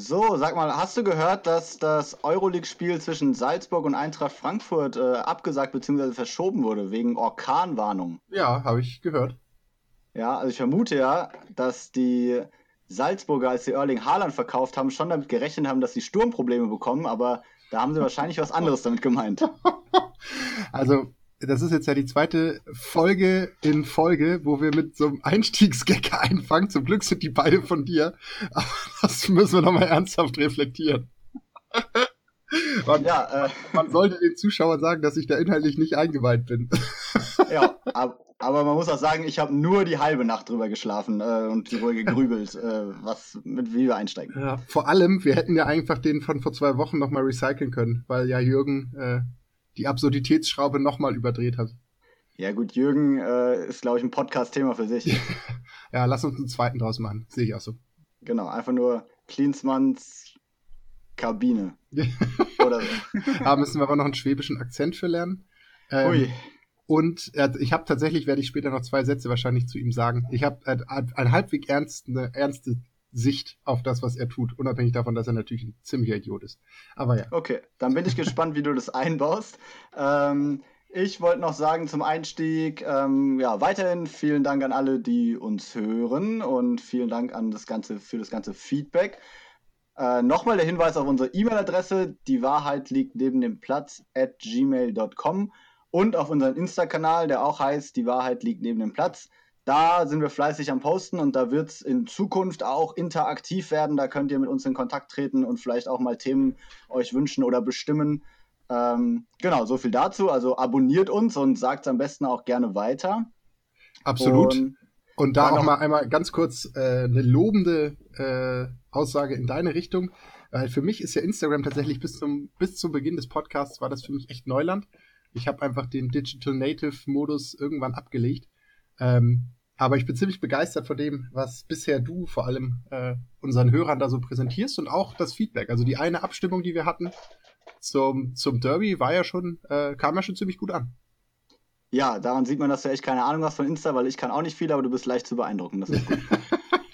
So, sag mal, hast du gehört, dass das Euroleague-Spiel zwischen Salzburg und Eintracht Frankfurt äh, abgesagt bzw. verschoben wurde wegen Orkanwarnung? Ja, habe ich gehört. Ja, also ich vermute ja, dass die Salzburger, als sie Erling Haaland verkauft haben, schon damit gerechnet haben, dass sie Sturmprobleme bekommen, aber da haben sie wahrscheinlich was anderes damit gemeint. Also, das ist jetzt ja die zweite Folge in Folge, wo wir mit so einem Einstiegsgag einfangen. Zum Glück sind die beide von dir. Aber das müssen wir nochmal ernsthaft reflektieren. Man, ja, äh, man sollte den Zuschauern sagen, dass ich da inhaltlich nicht eingeweiht bin. Ja, aber, aber man muss auch sagen, ich habe nur die halbe Nacht drüber geschlafen äh, und drüber gegrübelt, äh, was, mit wie wir einsteigen. Ja, vor allem, wir hätten ja einfach den von vor zwei Wochen nochmal recyceln können, weil ja Jürgen äh, die Absurditätsschraube nochmal überdreht hat. Ja gut, Jürgen äh, ist, glaube ich, ein Podcast-Thema für sich. ja, lass uns einen zweiten draus machen. Sehe ich auch so. Genau, einfach nur Klinsmanns Kabine. Oder so. da müssen wir aber noch einen schwäbischen Akzent für lernen. Ähm, Ui. Und äh, ich habe tatsächlich, werde ich später noch zwei Sätze wahrscheinlich zu ihm sagen. Ich habe äh, ein halbwegs ernst, eine ernste Sicht auf das, was er tut, unabhängig davon, dass er natürlich ein ziemlicher Idiot ist. Aber ja. Okay, dann bin ich gespannt, wie du das einbaust. Ähm, ich wollte noch sagen zum Einstieg, ähm, ja, weiterhin vielen Dank an alle, die uns hören und vielen Dank an das ganze, für das ganze Feedback. Äh, Nochmal der Hinweis auf unsere E-Mail-Adresse, die Wahrheit liegt neben dem Platz at gmail.com und auf unseren Insta-Kanal, der auch heißt, die Wahrheit liegt neben dem Platz. Da sind wir fleißig am Posten und da wird es in Zukunft auch interaktiv werden. Da könnt ihr mit uns in Kontakt treten und vielleicht auch mal Themen euch wünschen oder bestimmen. Ähm, genau, so viel dazu. Also abonniert uns und sagt es am besten auch gerne weiter. Absolut. Und, und da auch mal einmal ganz kurz äh, eine lobende äh, Aussage in deine Richtung. Weil für mich ist ja Instagram tatsächlich bis zum, bis zum Beginn des Podcasts war das für mich echt Neuland. Ich habe einfach den Digital Native Modus irgendwann abgelegt. Ähm, aber ich bin ziemlich begeistert von dem, was bisher du vor allem äh, unseren Hörern da so präsentierst und auch das Feedback. Also die eine Abstimmung, die wir hatten zum, zum Derby, war ja schon, äh, kam ja schon ziemlich gut an. Ja, daran sieht man, dass du echt keine Ahnung hast von Insta, weil ich kann auch nicht viel, aber du bist leicht zu beeindrucken. Das ist gut.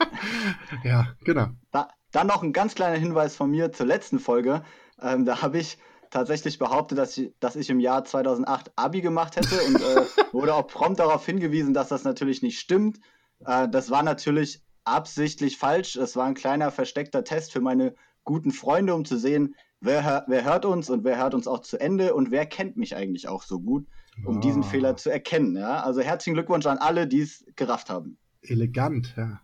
ja, genau. Da, dann noch ein ganz kleiner Hinweis von mir zur letzten Folge. Ähm, da habe ich tatsächlich behauptet, dass ich, dass ich im Jahr 2008 Abi gemacht hätte und äh, wurde auch prompt darauf hingewiesen, dass das natürlich nicht stimmt. Äh, das war natürlich absichtlich falsch. Es war ein kleiner versteckter Test für meine guten Freunde, um zu sehen, wer, wer hört uns und wer hört uns auch zu Ende und wer kennt mich eigentlich auch so gut, um oh. diesen Fehler zu erkennen. Ja? Also herzlichen Glückwunsch an alle, die es gerafft haben. Elegant, ja.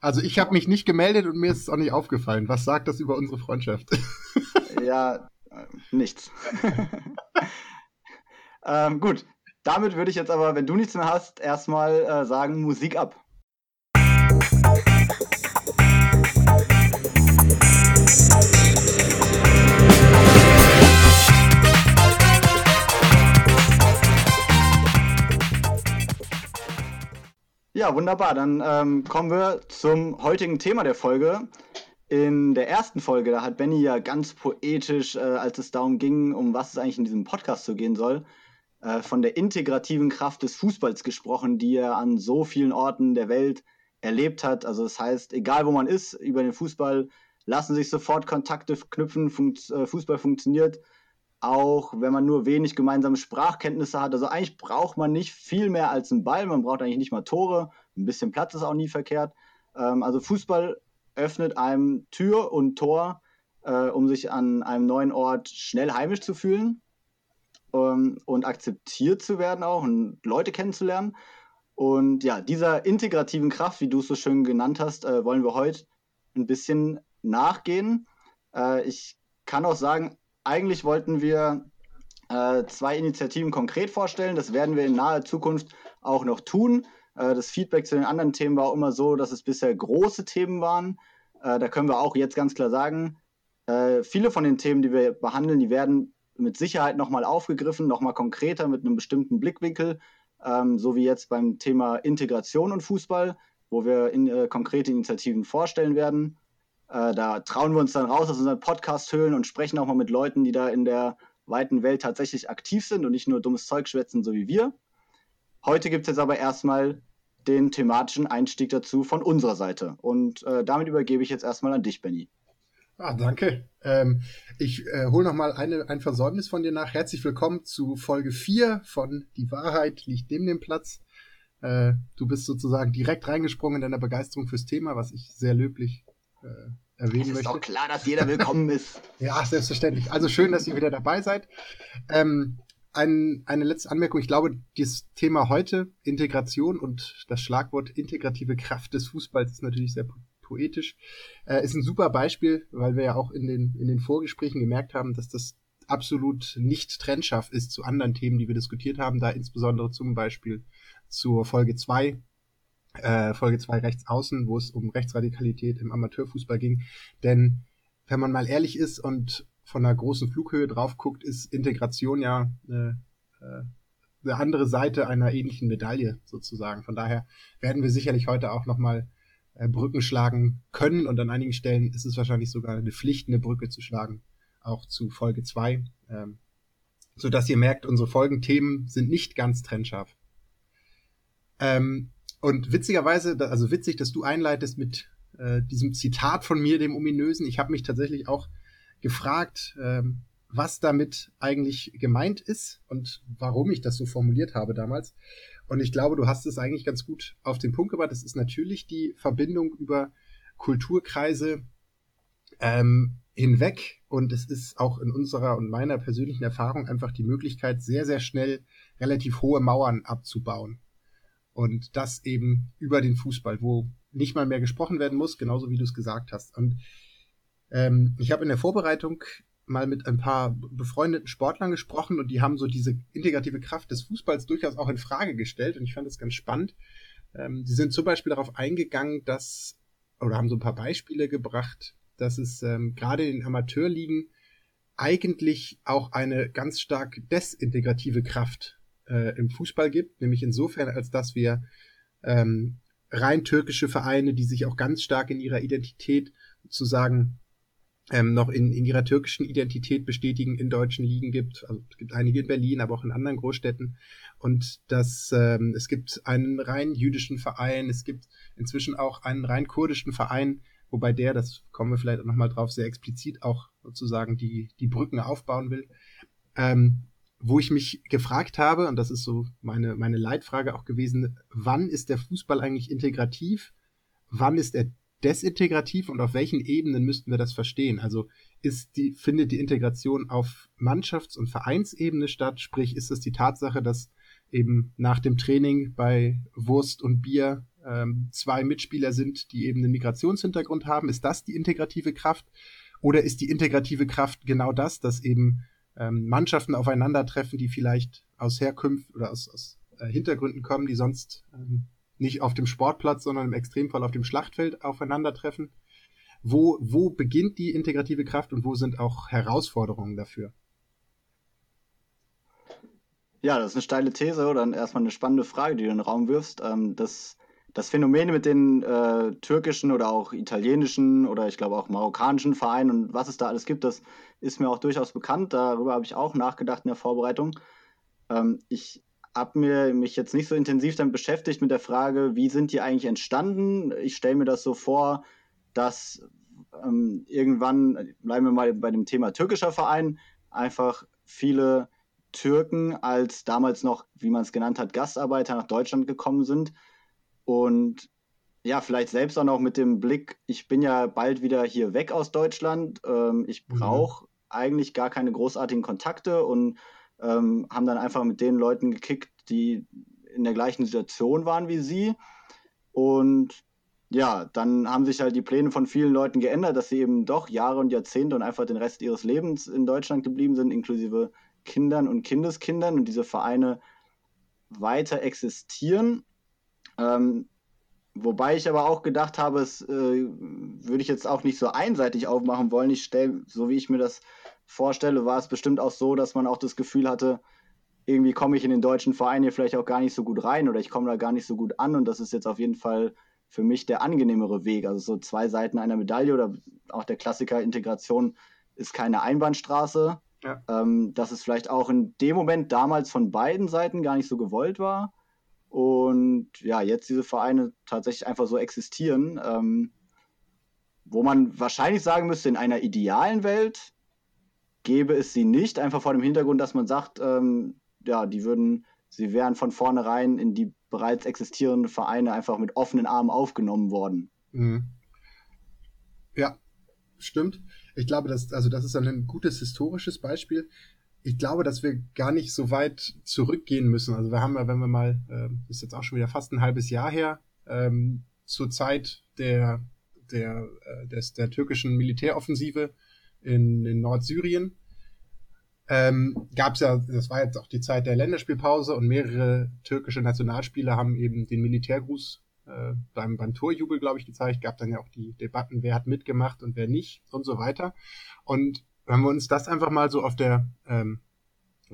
Also ich habe mich nicht gemeldet und mir ist es auch nicht aufgefallen. Was sagt das über unsere Freundschaft? ja, nichts. ähm, gut, damit würde ich jetzt aber, wenn du nichts mehr hast, erstmal äh, sagen, Musik ab. Ja, wunderbar. Dann ähm, kommen wir zum heutigen Thema der Folge. In der ersten Folge, da hat Benny ja ganz poetisch, äh, als es darum ging, um was es eigentlich in diesem Podcast zu gehen soll, äh, von der integrativen Kraft des Fußballs gesprochen, die er an so vielen Orten der Welt erlebt hat. Also das heißt, egal wo man ist, über den Fußball lassen sich sofort Kontakte knüpfen, funkt, äh, Fußball funktioniert, auch wenn man nur wenig gemeinsame Sprachkenntnisse hat. Also eigentlich braucht man nicht viel mehr als einen Ball, man braucht eigentlich nicht mal Tore, ein bisschen Platz ist auch nie verkehrt. Ähm, also Fußball öffnet einem Tür und Tor, äh, um sich an einem neuen Ort schnell heimisch zu fühlen ähm, und akzeptiert zu werden auch und Leute kennenzulernen. Und ja, dieser integrativen Kraft, wie du es so schön genannt hast, äh, wollen wir heute ein bisschen nachgehen. Äh, ich kann auch sagen, eigentlich wollten wir äh, zwei Initiativen konkret vorstellen. Das werden wir in naher Zukunft auch noch tun. Äh, das Feedback zu den anderen Themen war immer so, dass es bisher große Themen waren. Äh, da können wir auch jetzt ganz klar sagen, äh, viele von den Themen, die wir behandeln, die werden mit Sicherheit nochmal aufgegriffen, nochmal konkreter mit einem bestimmten Blickwinkel, ähm, so wie jetzt beim Thema Integration und Fußball, wo wir in, konkrete Initiativen vorstellen werden. Da trauen wir uns dann raus aus unseren Podcast-Höhlen und sprechen auch mal mit Leuten, die da in der weiten Welt tatsächlich aktiv sind und nicht nur dummes Zeug schwätzen, so wie wir. Heute gibt es jetzt aber erstmal den thematischen Einstieg dazu von unserer Seite. Und äh, damit übergebe ich jetzt erstmal an dich, Benny. Ah, danke. Ähm, ich äh, hole noch mal eine, ein Versäumnis von dir nach. Herzlich willkommen zu Folge 4 von Die Wahrheit liegt neben dem Platz. Äh, du bist sozusagen direkt reingesprungen in deiner Begeisterung fürs Thema, was ich sehr löblich äh, erwähnen möchte. Es ist doch klar, dass jeder willkommen ist. ja, selbstverständlich. Also schön, dass ihr wieder dabei seid. Ähm, ein, eine letzte Anmerkung. Ich glaube, das Thema heute, Integration und das Schlagwort integrative Kraft des Fußballs ist natürlich sehr poetisch. Äh, ist ein super Beispiel, weil wir ja auch in den, in den Vorgesprächen gemerkt haben, dass das absolut nicht trennscharf ist zu anderen Themen, die wir diskutiert haben, da insbesondere zum Beispiel zur Folge 2, äh, Folge 2 rechts außen, wo es um Rechtsradikalität im Amateurfußball ging. Denn wenn man mal ehrlich ist und von einer großen Flughöhe drauf guckt, ist Integration ja eine, äh, eine andere Seite einer ähnlichen Medaille sozusagen. Von daher werden wir sicherlich heute auch nochmal äh, Brücken schlagen können und an einigen Stellen ist es wahrscheinlich sogar eine Pflicht, eine Brücke zu schlagen, auch zu Folge 2. Ähm, so dass ihr merkt, unsere Folgenthemen sind nicht ganz trennscharf. Ähm, und witzigerweise, also witzig, dass du einleitest mit äh, diesem Zitat von mir, dem ominösen. Ich habe mich tatsächlich auch gefragt, ähm, was damit eigentlich gemeint ist und warum ich das so formuliert habe damals. Und ich glaube, du hast es eigentlich ganz gut auf den Punkt gebracht. Das ist natürlich die Verbindung über Kulturkreise ähm, hinweg. Und es ist auch in unserer und meiner persönlichen Erfahrung einfach die Möglichkeit, sehr, sehr schnell relativ hohe Mauern abzubauen. Und das eben über den Fußball, wo nicht mal mehr gesprochen werden muss, genauso wie du es gesagt hast. Und ähm, ich habe in der Vorbereitung mal mit ein paar befreundeten Sportlern gesprochen und die haben so diese integrative Kraft des Fußballs durchaus auch in Frage gestellt und ich fand das ganz spannend. Ähm, die sind zum Beispiel darauf eingegangen, dass, oder haben so ein paar Beispiele gebracht, dass es ähm, gerade in den Amateurligen eigentlich auch eine ganz stark desintegrative Kraft äh, im Fußball gibt, nämlich insofern, als dass wir ähm, rein türkische Vereine, die sich auch ganz stark in ihrer Identität sozusagen ähm, noch in, in ihrer türkischen Identität bestätigen in deutschen Ligen gibt. Also es gibt einige in Berlin, aber auch in anderen Großstädten. Und dass ähm, es gibt einen rein jüdischen Verein, es gibt inzwischen auch einen rein kurdischen Verein, wobei der, das kommen wir vielleicht auch nochmal drauf, sehr explizit auch sozusagen die, die Brücken aufbauen will. Ähm, wo ich mich gefragt habe, und das ist so meine, meine Leitfrage auch gewesen, wann ist der Fußball eigentlich integrativ? Wann ist er desintegrativ und auf welchen Ebenen müssten wir das verstehen? Also ist die, findet die Integration auf Mannschafts- und Vereinsebene statt? Sprich, ist es die Tatsache, dass eben nach dem Training bei Wurst und Bier ähm, zwei Mitspieler sind, die eben einen Migrationshintergrund haben? Ist das die integrative Kraft? Oder ist die integrative Kraft genau das, dass eben ähm, Mannschaften aufeinandertreffen, die vielleicht aus Herkunft oder aus, aus äh, Hintergründen kommen, die sonst ähm, nicht auf dem Sportplatz, sondern im Extremfall auf dem Schlachtfeld aufeinandertreffen. Wo, wo beginnt die integrative Kraft und wo sind auch Herausforderungen dafür? Ja, das ist eine steile These oder erstmal eine spannende Frage, die du in den Raum wirfst. Ähm, das, das Phänomen mit den äh, türkischen oder auch italienischen oder ich glaube auch marokkanischen Vereinen und was es da alles gibt, das ist mir auch durchaus bekannt. Darüber habe ich auch nachgedacht in der Vorbereitung. Ähm, ich habe mir mich jetzt nicht so intensiv damit beschäftigt mit der Frage, wie sind die eigentlich entstanden. Ich stelle mir das so vor, dass ähm, irgendwann, bleiben wir mal bei dem Thema türkischer Verein, einfach viele Türken als damals noch, wie man es genannt hat, Gastarbeiter nach Deutschland gekommen sind und ja, vielleicht selbst auch noch mit dem Blick, ich bin ja bald wieder hier weg aus Deutschland, ähm, ich brauche mhm. eigentlich gar keine großartigen Kontakte und ähm, haben dann einfach mit den Leuten gekickt, die in der gleichen Situation waren wie sie. Und ja, dann haben sich halt die Pläne von vielen Leuten geändert, dass sie eben doch Jahre und Jahrzehnte und einfach den Rest ihres Lebens in Deutschland geblieben sind, inklusive Kindern und Kindeskindern und diese Vereine weiter existieren. Ähm, wobei ich aber auch gedacht habe, es äh, würde ich jetzt auch nicht so einseitig aufmachen wollen. Ich stelle, so wie ich mir das vorstelle, war es bestimmt auch so, dass man auch das Gefühl hatte, irgendwie komme ich in den deutschen Verein hier vielleicht auch gar nicht so gut rein oder ich komme da gar nicht so gut an und das ist jetzt auf jeden Fall für mich der angenehmere Weg. Also so zwei Seiten einer Medaille oder auch der Klassiker Integration ist keine Einbahnstraße. Ja. Ähm, dass es vielleicht auch in dem Moment damals von beiden Seiten gar nicht so gewollt war. Und ja, jetzt diese Vereine tatsächlich einfach so existieren. Ähm, wo man wahrscheinlich sagen müsste, in einer idealen Welt gäbe es sie nicht, einfach vor dem Hintergrund, dass man sagt, ähm, ja, die würden, sie wären von vornherein in die bereits existierenden Vereine einfach mit offenen Armen aufgenommen worden. Mhm. Ja, stimmt. Ich glaube, dass, also das ist ein gutes historisches Beispiel. Ich glaube, dass wir gar nicht so weit zurückgehen müssen. Also wir haben ja, wenn wir mal, äh, ist jetzt auch schon wieder fast ein halbes Jahr her, ähm, zur Zeit der, der, äh, des, der türkischen Militäroffensive in, in Nordsyrien, ähm, gab es ja, das war jetzt auch die Zeit der Länderspielpause und mehrere türkische Nationalspieler haben eben den Militärgruß äh, beim, beim Torjubel, glaube ich, gezeigt. Gab dann ja auch die Debatten, wer hat mitgemacht und wer nicht und so weiter. Und wenn wir uns das einfach mal so auf der ähm,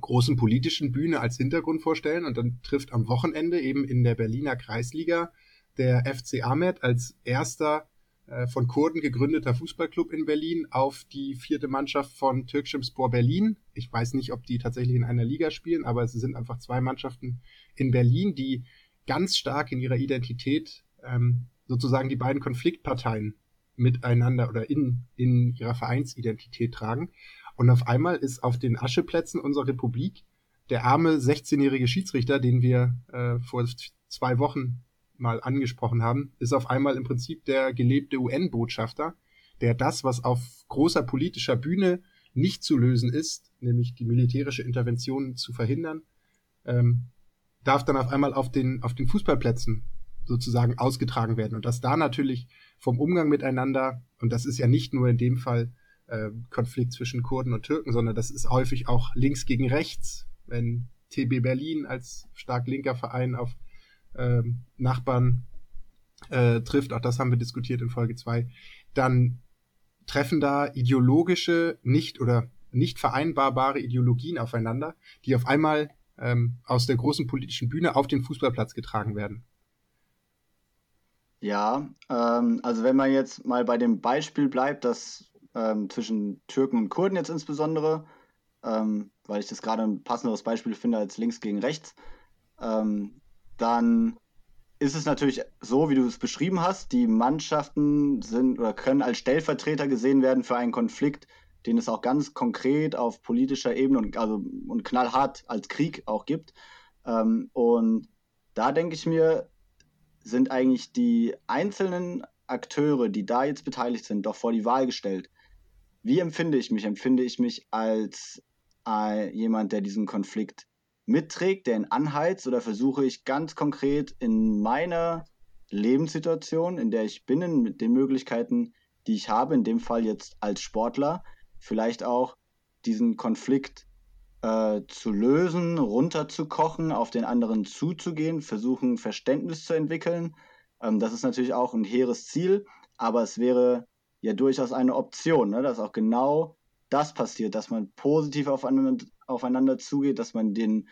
großen politischen Bühne als Hintergrund vorstellen und dann trifft am Wochenende eben in der Berliner Kreisliga der FC Ahmed als erster äh, von Kurden gegründeter Fußballclub in Berlin auf die vierte Mannschaft von Türkschem Spor Berlin. Ich weiß nicht, ob die tatsächlich in einer Liga spielen, aber es sind einfach zwei Mannschaften in Berlin, die ganz stark in ihrer Identität ähm, sozusagen die beiden Konfliktparteien miteinander oder in, in ihrer Vereinsidentität tragen. Und auf einmal ist auf den Ascheplätzen unserer Republik der arme 16-jährige Schiedsrichter, den wir äh, vor zwei Wochen mal angesprochen haben, ist auf einmal im Prinzip der gelebte UN-Botschafter, der das, was auf großer politischer Bühne nicht zu lösen ist, nämlich die militärische Intervention zu verhindern, ähm, darf dann auf einmal auf den, auf den Fußballplätzen sozusagen ausgetragen werden. Und dass da natürlich vom Umgang miteinander, und das ist ja nicht nur in dem Fall äh, Konflikt zwischen Kurden und Türken, sondern das ist häufig auch links gegen rechts, wenn TB Berlin als stark linker Verein auf äh, Nachbarn äh, trifft, auch das haben wir diskutiert in Folge 2, dann treffen da ideologische, nicht oder nicht vereinbarbare Ideologien aufeinander, die auf einmal ähm, aus der großen politischen Bühne auf den Fußballplatz getragen werden. Ja, ähm, also wenn man jetzt mal bei dem Beispiel bleibt, dass ähm, zwischen Türken und Kurden jetzt insbesondere, ähm, weil ich das gerade ein passenderes Beispiel finde als links gegen rechts, ähm, dann ist es natürlich so, wie du es beschrieben hast, die Mannschaften sind oder können als Stellvertreter gesehen werden für einen Konflikt, den es auch ganz konkret auf politischer Ebene und, also, und knallhart als Krieg auch gibt. Ähm, und da denke ich mir, sind eigentlich die einzelnen Akteure, die da jetzt beteiligt sind, doch vor die Wahl gestellt. Wie empfinde ich mich? Empfinde ich mich als äh, jemand, der diesen Konflikt mitträgt, der ihn anheizt, oder versuche ich ganz konkret in meiner Lebenssituation, in der ich bin, mit den Möglichkeiten, die ich habe, in dem Fall jetzt als Sportler, vielleicht auch diesen Konflikt äh, zu lösen, runterzukochen, auf den anderen zuzugehen, versuchen Verständnis zu entwickeln. Ähm, das ist natürlich auch ein hehres Ziel, aber es wäre ja durchaus eine Option, ne? dass auch genau das passiert, dass man positiv aufeinander, aufeinander zugeht, dass man den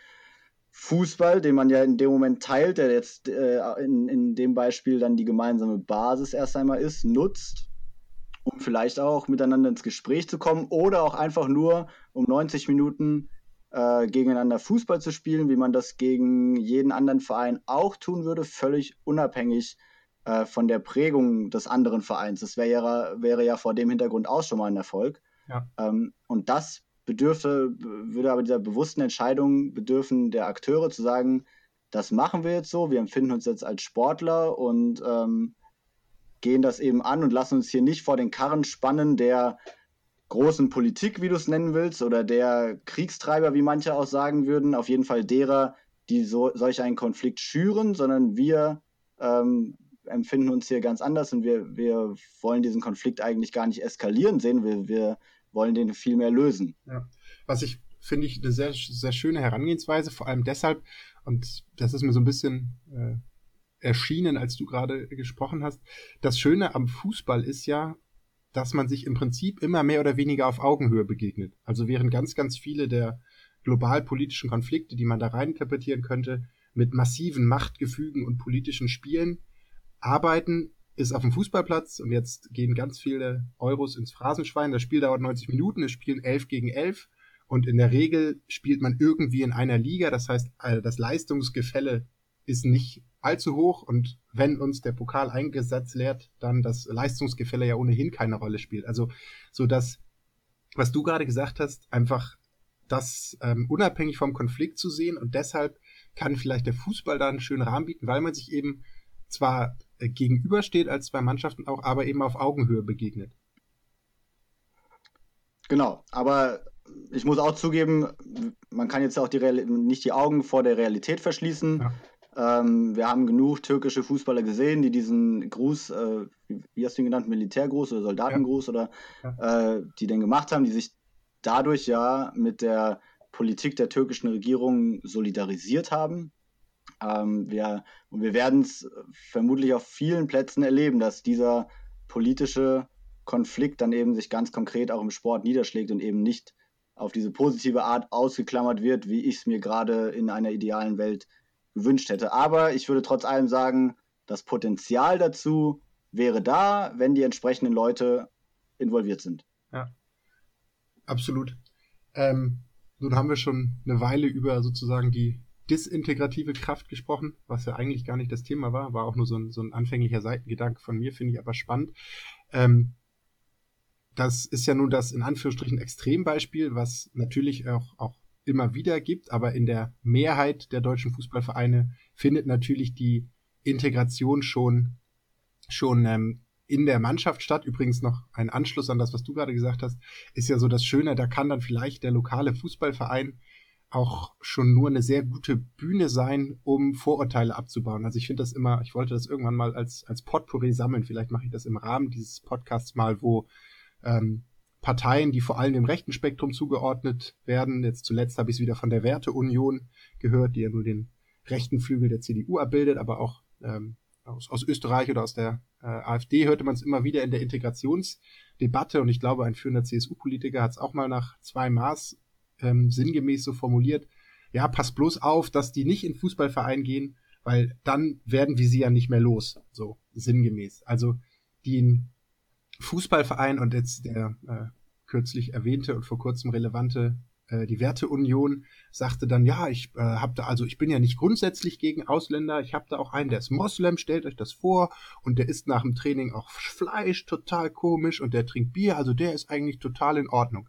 Fußball, den man ja in dem Moment teilt, der jetzt äh, in, in dem Beispiel dann die gemeinsame Basis erst einmal ist, nutzt um vielleicht auch miteinander ins Gespräch zu kommen oder auch einfach nur um 90 Minuten äh, gegeneinander Fußball zu spielen, wie man das gegen jeden anderen Verein auch tun würde, völlig unabhängig äh, von der Prägung des anderen Vereins. Das wäre ja, wäre ja vor dem Hintergrund auch schon mal ein Erfolg. Ja. Ähm, und das bedürfte, würde aber dieser bewussten Entscheidung bedürfen der Akteure zu sagen, das machen wir jetzt so, wir empfinden uns jetzt als Sportler und ähm, gehen das eben an und lassen uns hier nicht vor den Karren spannen der großen Politik, wie du es nennen willst, oder der Kriegstreiber, wie manche auch sagen würden, auf jeden Fall derer, die so, solch einen Konflikt schüren, sondern wir ähm, empfinden uns hier ganz anders und wir, wir wollen diesen Konflikt eigentlich gar nicht eskalieren sehen, wir, wir wollen den viel mehr lösen. Ja. Was ich finde ich eine sehr, sehr schöne Herangehensweise, vor allem deshalb, und das ist mir so ein bisschen äh, erschienen, als du gerade gesprochen hast. Das Schöne am Fußball ist ja, dass man sich im Prinzip immer mehr oder weniger auf Augenhöhe begegnet. Also während ganz, ganz viele der globalpolitischen Konflikte, die man da reininterpretieren könnte, mit massiven Machtgefügen und politischen Spielen arbeiten, ist auf dem Fußballplatz und jetzt gehen ganz viele Euros ins Phrasenschwein. Das Spiel dauert 90 Minuten, es spielen 11 gegen 11 und in der Regel spielt man irgendwie in einer Liga. Das heißt, das Leistungsgefälle ist nicht allzu hoch und wenn uns der Pokal eingesetzt lehrt, dann das Leistungsgefälle ja ohnehin keine Rolle spielt. Also so dass, was du gerade gesagt hast, einfach das ähm, unabhängig vom Konflikt zu sehen und deshalb kann vielleicht der Fußball da einen schönen Rahmen bieten, weil man sich eben zwar äh, gegenübersteht als zwei Mannschaften auch, aber eben auf Augenhöhe begegnet. Genau, aber ich muss auch zugeben, man kann jetzt auch die nicht die Augen vor der Realität verschließen. Ja. Ähm, wir haben genug türkische Fußballer gesehen, die diesen Gruß, äh, wie hast du ihn genannt, Militärgruß oder Soldatengruß ja. oder ja. Äh, die den gemacht haben, die sich dadurch ja mit der Politik der türkischen Regierung solidarisiert haben. Ähm, wir, und wir werden es vermutlich auf vielen Plätzen erleben, dass dieser politische Konflikt dann eben sich ganz konkret auch im Sport niederschlägt und eben nicht auf diese positive Art ausgeklammert wird, wie ich es mir gerade in einer idealen Welt gewünscht hätte. Aber ich würde trotz allem sagen, das Potenzial dazu wäre da, wenn die entsprechenden Leute involviert sind. Ja, absolut. Ähm, nun haben wir schon eine Weile über sozusagen die disintegrative Kraft gesprochen, was ja eigentlich gar nicht das Thema war, war auch nur so ein, so ein anfänglicher Seitengedanke von mir, finde ich aber spannend. Ähm, das ist ja nun das in Anführungsstrichen Extrembeispiel, was natürlich auch, auch immer wieder gibt, aber in der Mehrheit der deutschen Fußballvereine findet natürlich die Integration schon, schon ähm, in der Mannschaft statt. Übrigens noch ein Anschluss an das, was du gerade gesagt hast, ist ja so das Schöne, da kann dann vielleicht der lokale Fußballverein auch schon nur eine sehr gute Bühne sein, um Vorurteile abzubauen. Also ich finde das immer, ich wollte das irgendwann mal als, als Potpourri sammeln. Vielleicht mache ich das im Rahmen dieses Podcasts mal, wo ähm, Parteien, die vor allem dem rechten Spektrum zugeordnet werden. Jetzt zuletzt habe ich es wieder von der Werteunion gehört, die ja nur den rechten Flügel der CDU abbildet, aber auch ähm, aus, aus Österreich oder aus der äh, AfD hörte man es immer wieder in der Integrationsdebatte und ich glaube, ein führender CSU-Politiker hat es auch mal nach zwei Maß ähm, sinngemäß so formuliert, ja, pass bloß auf, dass die nicht in Fußballverein gehen, weil dann werden wir sie ja nicht mehr los, so sinngemäß. Also die Fußballverein und jetzt der äh, kürzlich erwähnte und vor kurzem relevante äh, die Werteunion sagte dann, ja, ich äh, habe da, also ich bin ja nicht grundsätzlich gegen Ausländer, ich habe da auch einen, der ist Moslem, stellt euch das vor, und der isst nach dem Training auch Fleisch, total komisch, und der trinkt Bier, also der ist eigentlich total in Ordnung.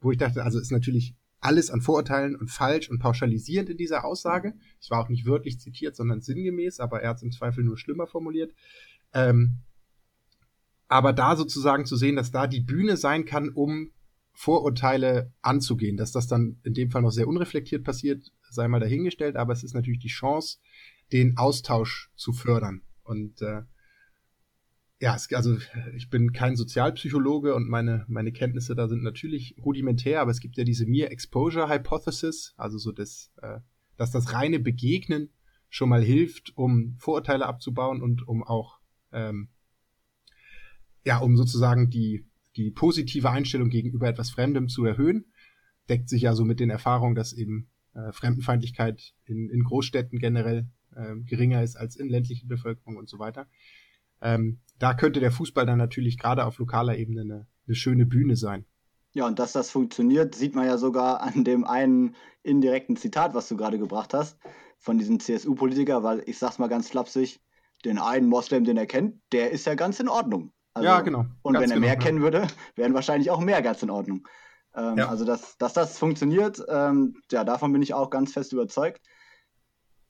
Wo ich dachte, also ist natürlich alles an Vorurteilen und falsch und pauschalisierend in dieser Aussage. Es war auch nicht wörtlich zitiert, sondern sinngemäß, aber er hat es im Zweifel nur schlimmer formuliert. Ähm, aber da sozusagen zu sehen, dass da die Bühne sein kann, um Vorurteile anzugehen, dass das dann in dem Fall noch sehr unreflektiert passiert, sei mal dahingestellt, aber es ist natürlich die Chance, den Austausch zu fördern. Und äh, ja, es, also ich bin kein Sozialpsychologe und meine, meine Kenntnisse da sind natürlich rudimentär, aber es gibt ja diese Mere Exposure Hypothesis, also so das, äh, dass das reine Begegnen schon mal hilft, um Vorurteile abzubauen und um auch ähm, ja, um sozusagen die, die positive Einstellung gegenüber etwas Fremdem zu erhöhen, deckt sich ja so mit den Erfahrungen, dass eben äh, Fremdenfeindlichkeit in, in Großstädten generell äh, geringer ist als in ländlichen Bevölkerung und so weiter. Ähm, da könnte der Fußball dann natürlich gerade auf lokaler Ebene eine, eine schöne Bühne sein. Ja, und dass das funktioniert, sieht man ja sogar an dem einen indirekten Zitat, was du gerade gebracht hast, von diesem CSU-Politiker, weil ich sag's mal ganz flapsig, den einen Moslem, den er kennt, der ist ja ganz in Ordnung. Also, ja, genau. Und wenn er genau, mehr ja. kennen würde, wären wahrscheinlich auch mehr ganz in Ordnung. Ähm, ja. Also, dass, dass das funktioniert, ähm, ja, davon bin ich auch ganz fest überzeugt.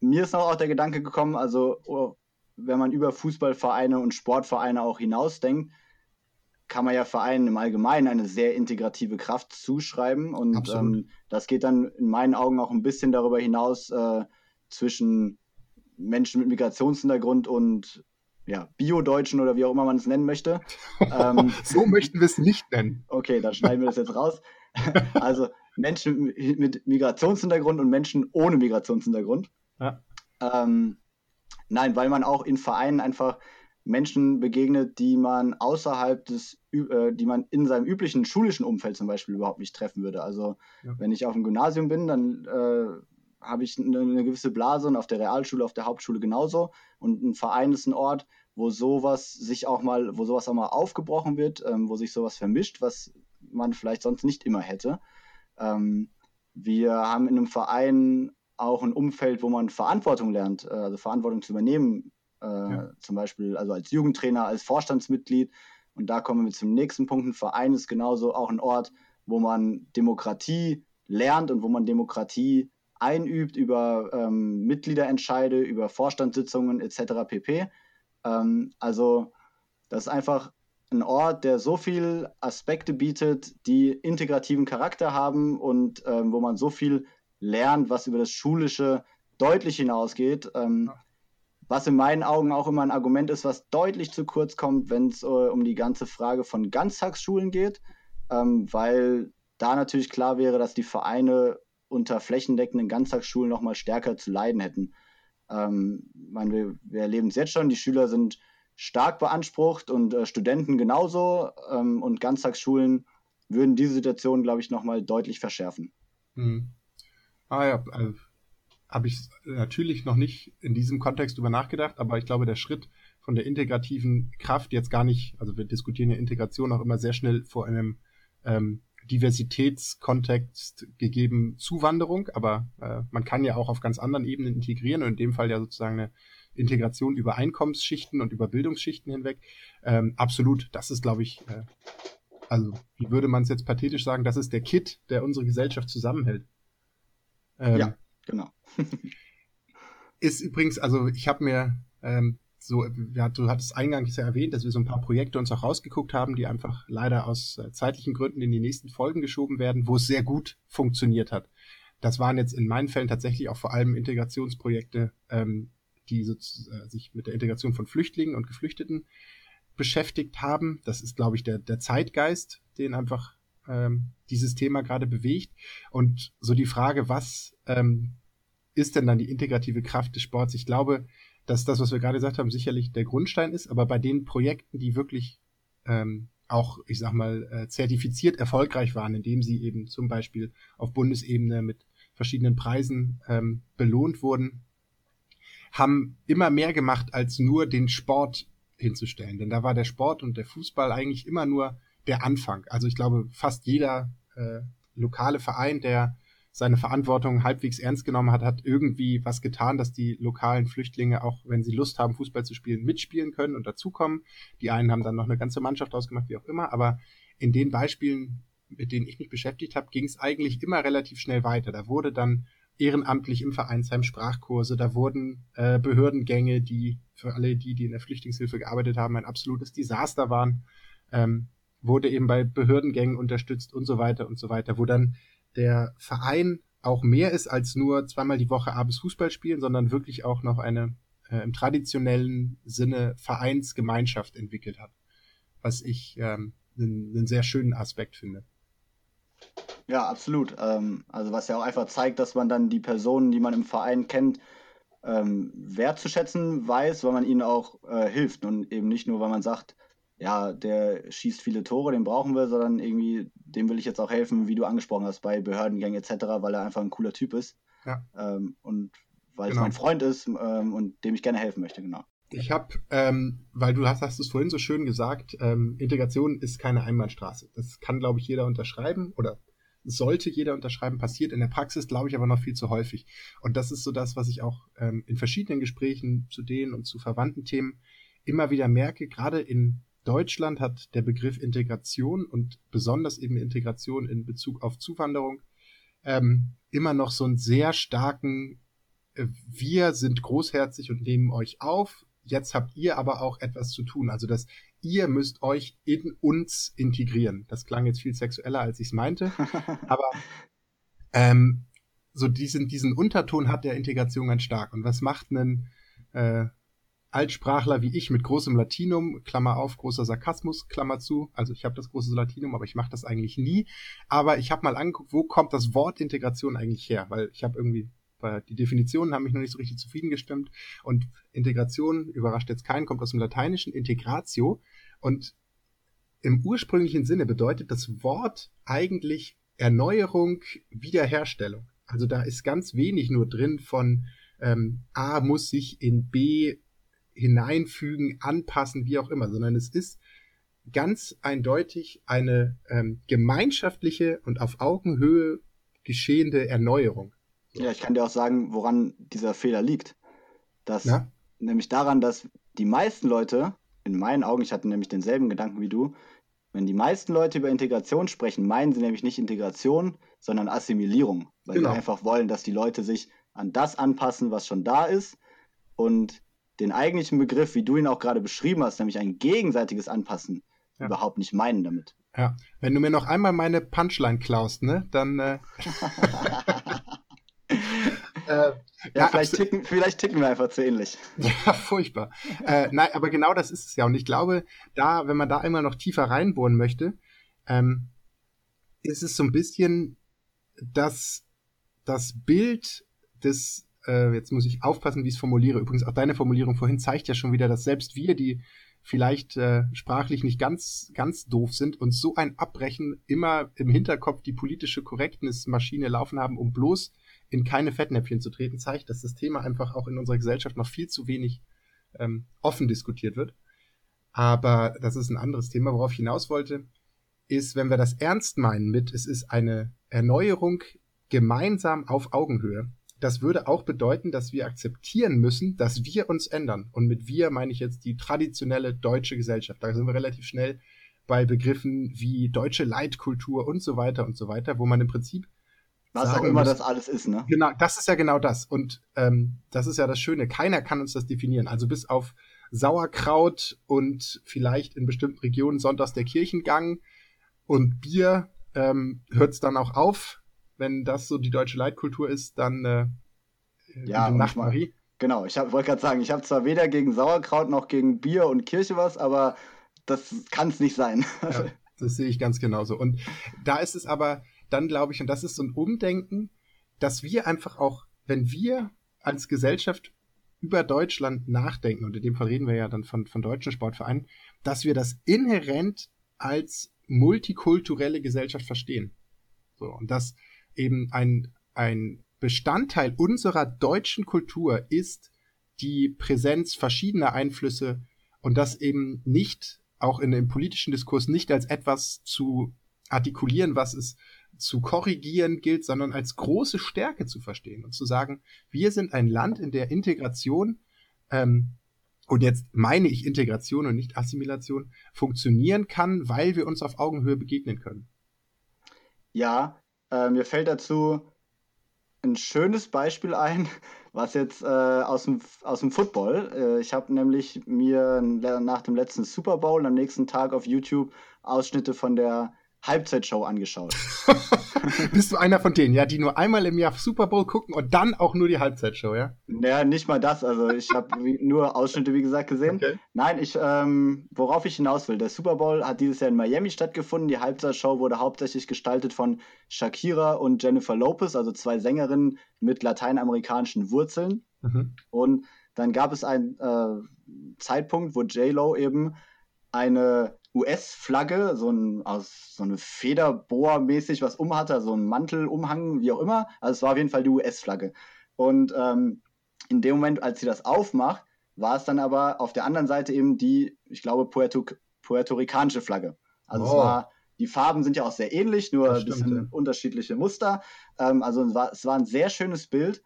Mir ist noch auch der Gedanke gekommen, also, oh, wenn man über Fußballvereine und Sportvereine auch hinausdenkt, kann man ja Vereinen im Allgemeinen eine sehr integrative Kraft zuschreiben. Und ähm, das geht dann in meinen Augen auch ein bisschen darüber hinaus äh, zwischen Menschen mit Migrationshintergrund und ja, Bio-Deutschen oder wie auch immer man es nennen möchte. ähm, so möchten wir es nicht nennen. Okay, dann schneiden wir das jetzt raus. also Menschen mit Migrationshintergrund und Menschen ohne Migrationshintergrund. Ja. Ähm, nein, weil man auch in Vereinen einfach Menschen begegnet, die man außerhalb des, äh, die man in seinem üblichen schulischen Umfeld zum Beispiel überhaupt nicht treffen würde. Also ja. wenn ich auf dem Gymnasium bin, dann äh, habe ich eine, eine, gewisse Blase und auf der Realschule, auf der Hauptschule genauso. Und ein Verein ist ein Ort, wo sowas sich auch mal, wo sowas auch mal aufgebrochen wird, ähm, wo sich sowas vermischt, was man vielleicht sonst nicht immer hätte. Ähm, wir haben in einem Verein auch ein Umfeld, wo man Verantwortung lernt, äh, also Verantwortung zu übernehmen, äh, ja. zum Beispiel also als Jugendtrainer, als Vorstandsmitglied. Und da kommen wir zum nächsten Punkt. Ein Verein ist genauso auch ein Ort, wo man Demokratie lernt und wo man Demokratie einübt über ähm, Mitgliederentscheide, über Vorstandssitzungen etc. pp. Ähm, also das ist einfach ein Ort, der so viele Aspekte bietet, die integrativen Charakter haben und ähm, wo man so viel lernt, was über das Schulische deutlich hinausgeht. Ähm, was in meinen Augen auch immer ein Argument ist, was deutlich zu kurz kommt, wenn es äh, um die ganze Frage von Ganztagsschulen geht, ähm, weil da natürlich klar wäre, dass die Vereine unter flächendeckenden Ganztagsschulen noch mal stärker zu leiden hätten. Ähm, meine, wir, wir erleben es jetzt schon, die Schüler sind stark beansprucht und äh, Studenten genauso ähm, und Ganztagsschulen würden diese Situation, glaube ich, noch mal deutlich verschärfen. Hm. Ah ja, also, habe ich natürlich noch nicht in diesem Kontext drüber nachgedacht, aber ich glaube, der Schritt von der integrativen Kraft jetzt gar nicht, also wir diskutieren ja Integration auch immer sehr schnell vor einem ähm, Diversitätskontext gegeben Zuwanderung, aber äh, man kann ja auch auf ganz anderen Ebenen integrieren und in dem Fall ja sozusagen eine Integration über Einkommensschichten und über Bildungsschichten hinweg. Ähm, absolut, das ist, glaube ich, äh, also wie würde man es jetzt pathetisch sagen, das ist der Kit, der unsere Gesellschaft zusammenhält. Ähm, ja, genau. ist übrigens, also ich habe mir ähm, so, ja, du hattest eingangs ja erwähnt, dass wir so ein paar Projekte uns auch rausgeguckt haben, die einfach leider aus äh, zeitlichen Gründen in die nächsten Folgen geschoben werden, wo es sehr gut funktioniert hat. Das waren jetzt in meinen Fällen tatsächlich auch vor allem Integrationsprojekte, ähm, die so, äh, sich mit der Integration von Flüchtlingen und Geflüchteten beschäftigt haben. Das ist, glaube ich, der, der Zeitgeist, den einfach ähm, dieses Thema gerade bewegt. Und so die Frage, was ähm, ist denn dann die integrative Kraft des Sports? Ich glaube, dass das, was wir gerade gesagt haben, sicherlich der Grundstein ist, aber bei den Projekten, die wirklich ähm, auch, ich sag mal, äh, zertifiziert erfolgreich waren, indem sie eben zum Beispiel auf Bundesebene mit verschiedenen Preisen ähm, belohnt wurden, haben immer mehr gemacht, als nur den Sport hinzustellen. Denn da war der Sport und der Fußball eigentlich immer nur der Anfang. Also ich glaube, fast jeder äh, lokale Verein, der seine Verantwortung halbwegs ernst genommen hat, hat irgendwie was getan, dass die lokalen Flüchtlinge, auch wenn sie Lust haben, Fußball zu spielen, mitspielen können und dazukommen. Die einen haben dann noch eine ganze Mannschaft ausgemacht, wie auch immer. Aber in den Beispielen, mit denen ich mich beschäftigt habe, ging es eigentlich immer relativ schnell weiter. Da wurde dann ehrenamtlich im Vereinsheim Sprachkurse, da wurden äh, Behördengänge, die für alle die, die in der Flüchtlingshilfe gearbeitet haben, ein absolutes Desaster waren, ähm, wurde eben bei Behördengängen unterstützt und so weiter und so weiter, wo dann der Verein auch mehr ist als nur zweimal die Woche abends Fußball spielen, sondern wirklich auch noch eine äh, im traditionellen Sinne Vereinsgemeinschaft entwickelt hat, was ich ähm, einen sehr schönen Aspekt finde. Ja, absolut. Ähm, also was ja auch einfach zeigt, dass man dann die Personen, die man im Verein kennt, ähm, wertzuschätzen weiß, weil man ihnen auch äh, hilft und eben nicht nur, weil man sagt, ja, der schießt viele Tore, den brauchen wir, sondern irgendwie, dem will ich jetzt auch helfen, wie du angesprochen hast, bei Behördengängen etc., weil er einfach ein cooler Typ ist. Ja. Ähm, und weil genau. es mein Freund ist ähm, und dem ich gerne helfen möchte, genau. Ich habe, ähm, weil du hast, hast es vorhin so schön gesagt, ähm, Integration ist keine Einbahnstraße. Das kann, glaube ich, jeder unterschreiben oder sollte jeder unterschreiben, passiert in der Praxis, glaube ich, aber noch viel zu häufig. Und das ist so das, was ich auch ähm, in verschiedenen Gesprächen zu denen und zu verwandten Themen immer wieder merke. Gerade in Deutschland hat der Begriff Integration und besonders eben Integration in Bezug auf Zuwanderung ähm, immer noch so einen sehr starken äh, Wir sind großherzig und nehmen euch auf. Jetzt habt ihr aber auch etwas zu tun. Also das ihr müsst euch in uns integrieren. Das klang jetzt viel sexueller, als ich es meinte. Aber ähm, so diesen, diesen Unterton hat der Integration ganz stark. Und was macht ein äh, Altsprachler wie ich mit großem Latinum, Klammer auf, großer Sarkasmus, Klammer zu. Also ich habe das große Latinum, aber ich mache das eigentlich nie. Aber ich habe mal angeguckt, wo kommt das Wort Integration eigentlich her? Weil ich habe irgendwie die Definitionen haben mich noch nicht so richtig zufrieden gestimmt. Und Integration, überrascht jetzt keinen, kommt aus dem Lateinischen, Integratio. Und im ursprünglichen Sinne bedeutet das Wort eigentlich Erneuerung, Wiederherstellung. Also da ist ganz wenig nur drin von ähm, A muss sich in B hineinfügen, anpassen, wie auch immer, sondern es ist ganz eindeutig eine ähm, gemeinschaftliche und auf Augenhöhe geschehende Erneuerung. Ja, ich kann dir auch sagen, woran dieser Fehler liegt. Das nämlich daran, dass die meisten Leute, in meinen Augen, ich hatte nämlich denselben Gedanken wie du, wenn die meisten Leute über Integration sprechen, meinen sie nämlich nicht Integration, sondern Assimilierung, weil genau. sie einfach wollen, dass die Leute sich an das anpassen, was schon da ist und den eigentlichen Begriff, wie du ihn auch gerade beschrieben hast, nämlich ein gegenseitiges Anpassen, ja. überhaupt nicht meinen damit. Ja, wenn du mir noch einmal meine Punchline klaust, ne, dann. Äh... äh, ja, vielleicht ticken, vielleicht ticken wir einfach zu ähnlich. Ja, furchtbar. äh, nein, aber genau das ist es ja. Und ich glaube, da, wenn man da einmal noch tiefer reinbohren möchte, ähm, ist es so ein bisschen das, das Bild des, äh, jetzt muss ich aufpassen, wie ich es formuliere. Übrigens, auch deine Formulierung vorhin zeigt ja schon wieder, dass selbst wir, die vielleicht äh, sprachlich nicht ganz, ganz doof sind und so ein Abbrechen immer im Hinterkopf die politische Korrektness-Maschine laufen haben, um bloß in keine Fettnäpfchen zu treten, zeigt, dass das Thema einfach auch in unserer Gesellschaft noch viel zu wenig ähm, offen diskutiert wird. Aber das ist ein anderes Thema. Worauf ich hinaus wollte, ist, wenn wir das ernst meinen mit, es ist eine Erneuerung gemeinsam auf Augenhöhe, das würde auch bedeuten, dass wir akzeptieren müssen, dass wir uns ändern. Und mit wir meine ich jetzt die traditionelle deutsche Gesellschaft. Da sind wir relativ schnell bei Begriffen wie deutsche Leitkultur und so weiter und so weiter, wo man im Prinzip was auch immer muss, das alles ist, ne? Genau, das ist ja genau das. Und ähm, das ist ja das Schöne. Keiner kann uns das definieren. Also bis auf Sauerkraut und vielleicht in bestimmten Regionen sonntags der Kirchengang und Bier ähm, hört es dann auch auf. Wenn das so die deutsche Leitkultur ist, dann äh, ja, Nacht, Marie. Genau, ich wollte gerade sagen, ich habe zwar weder gegen Sauerkraut noch gegen Bier und Kirche was, aber das kann es nicht sein. Ja, das sehe ich ganz genauso. Und da ist es aber dann glaube ich, und das ist so ein Umdenken, dass wir einfach auch, wenn wir als Gesellschaft über Deutschland nachdenken, und in dem Fall reden wir ja dann von, von deutschen Sportvereinen, dass wir das inhärent als multikulturelle Gesellschaft verstehen. So, und dass eben ein, ein Bestandteil unserer deutschen Kultur ist die Präsenz verschiedener Einflüsse und das eben nicht, auch in dem politischen Diskurs, nicht als etwas zu artikulieren, was es zu korrigieren gilt, sondern als große Stärke zu verstehen und zu sagen, wir sind ein Land, in der Integration, ähm, und jetzt meine ich Integration und nicht Assimilation, funktionieren kann, weil wir uns auf Augenhöhe begegnen können. Ja, äh, mir fällt dazu ein schönes Beispiel ein, was jetzt äh, aus, dem, aus dem Football. Äh, ich habe nämlich mir nach dem letzten Super Bowl am nächsten Tag auf YouTube Ausschnitte von der Halbzeitshow angeschaut. Bist du einer von denen, ja, die nur einmal im Jahr Super Bowl gucken und dann auch nur die Halbzeitshow, ja? Naja, nicht mal das. Also ich habe nur Ausschnitte, wie gesagt, gesehen. Okay. Nein, ich, ähm, worauf ich hinaus will, der Super Bowl hat dieses Jahr in Miami stattgefunden. Die Halbzeitshow wurde hauptsächlich gestaltet von Shakira und Jennifer Lopez, also zwei Sängerinnen mit lateinamerikanischen Wurzeln. Mhm. Und dann gab es einen äh, Zeitpunkt, wo J-Lo eben eine US-Flagge, so, ein, aus, so eine Federbohr-mäßig was umhatte, so ein Mantelumhang, wie auch immer. Also es war auf jeden Fall die US-Flagge. Und ähm, in dem Moment, als sie das aufmacht, war es dann aber auf der anderen Seite eben die, ich glaube, Puerto, puerto-ricanische Flagge. Also oh. es war, die Farben sind ja auch sehr ähnlich, nur ein bisschen ja. unterschiedliche Muster. Ähm, also es war, es war ein sehr schönes Bild.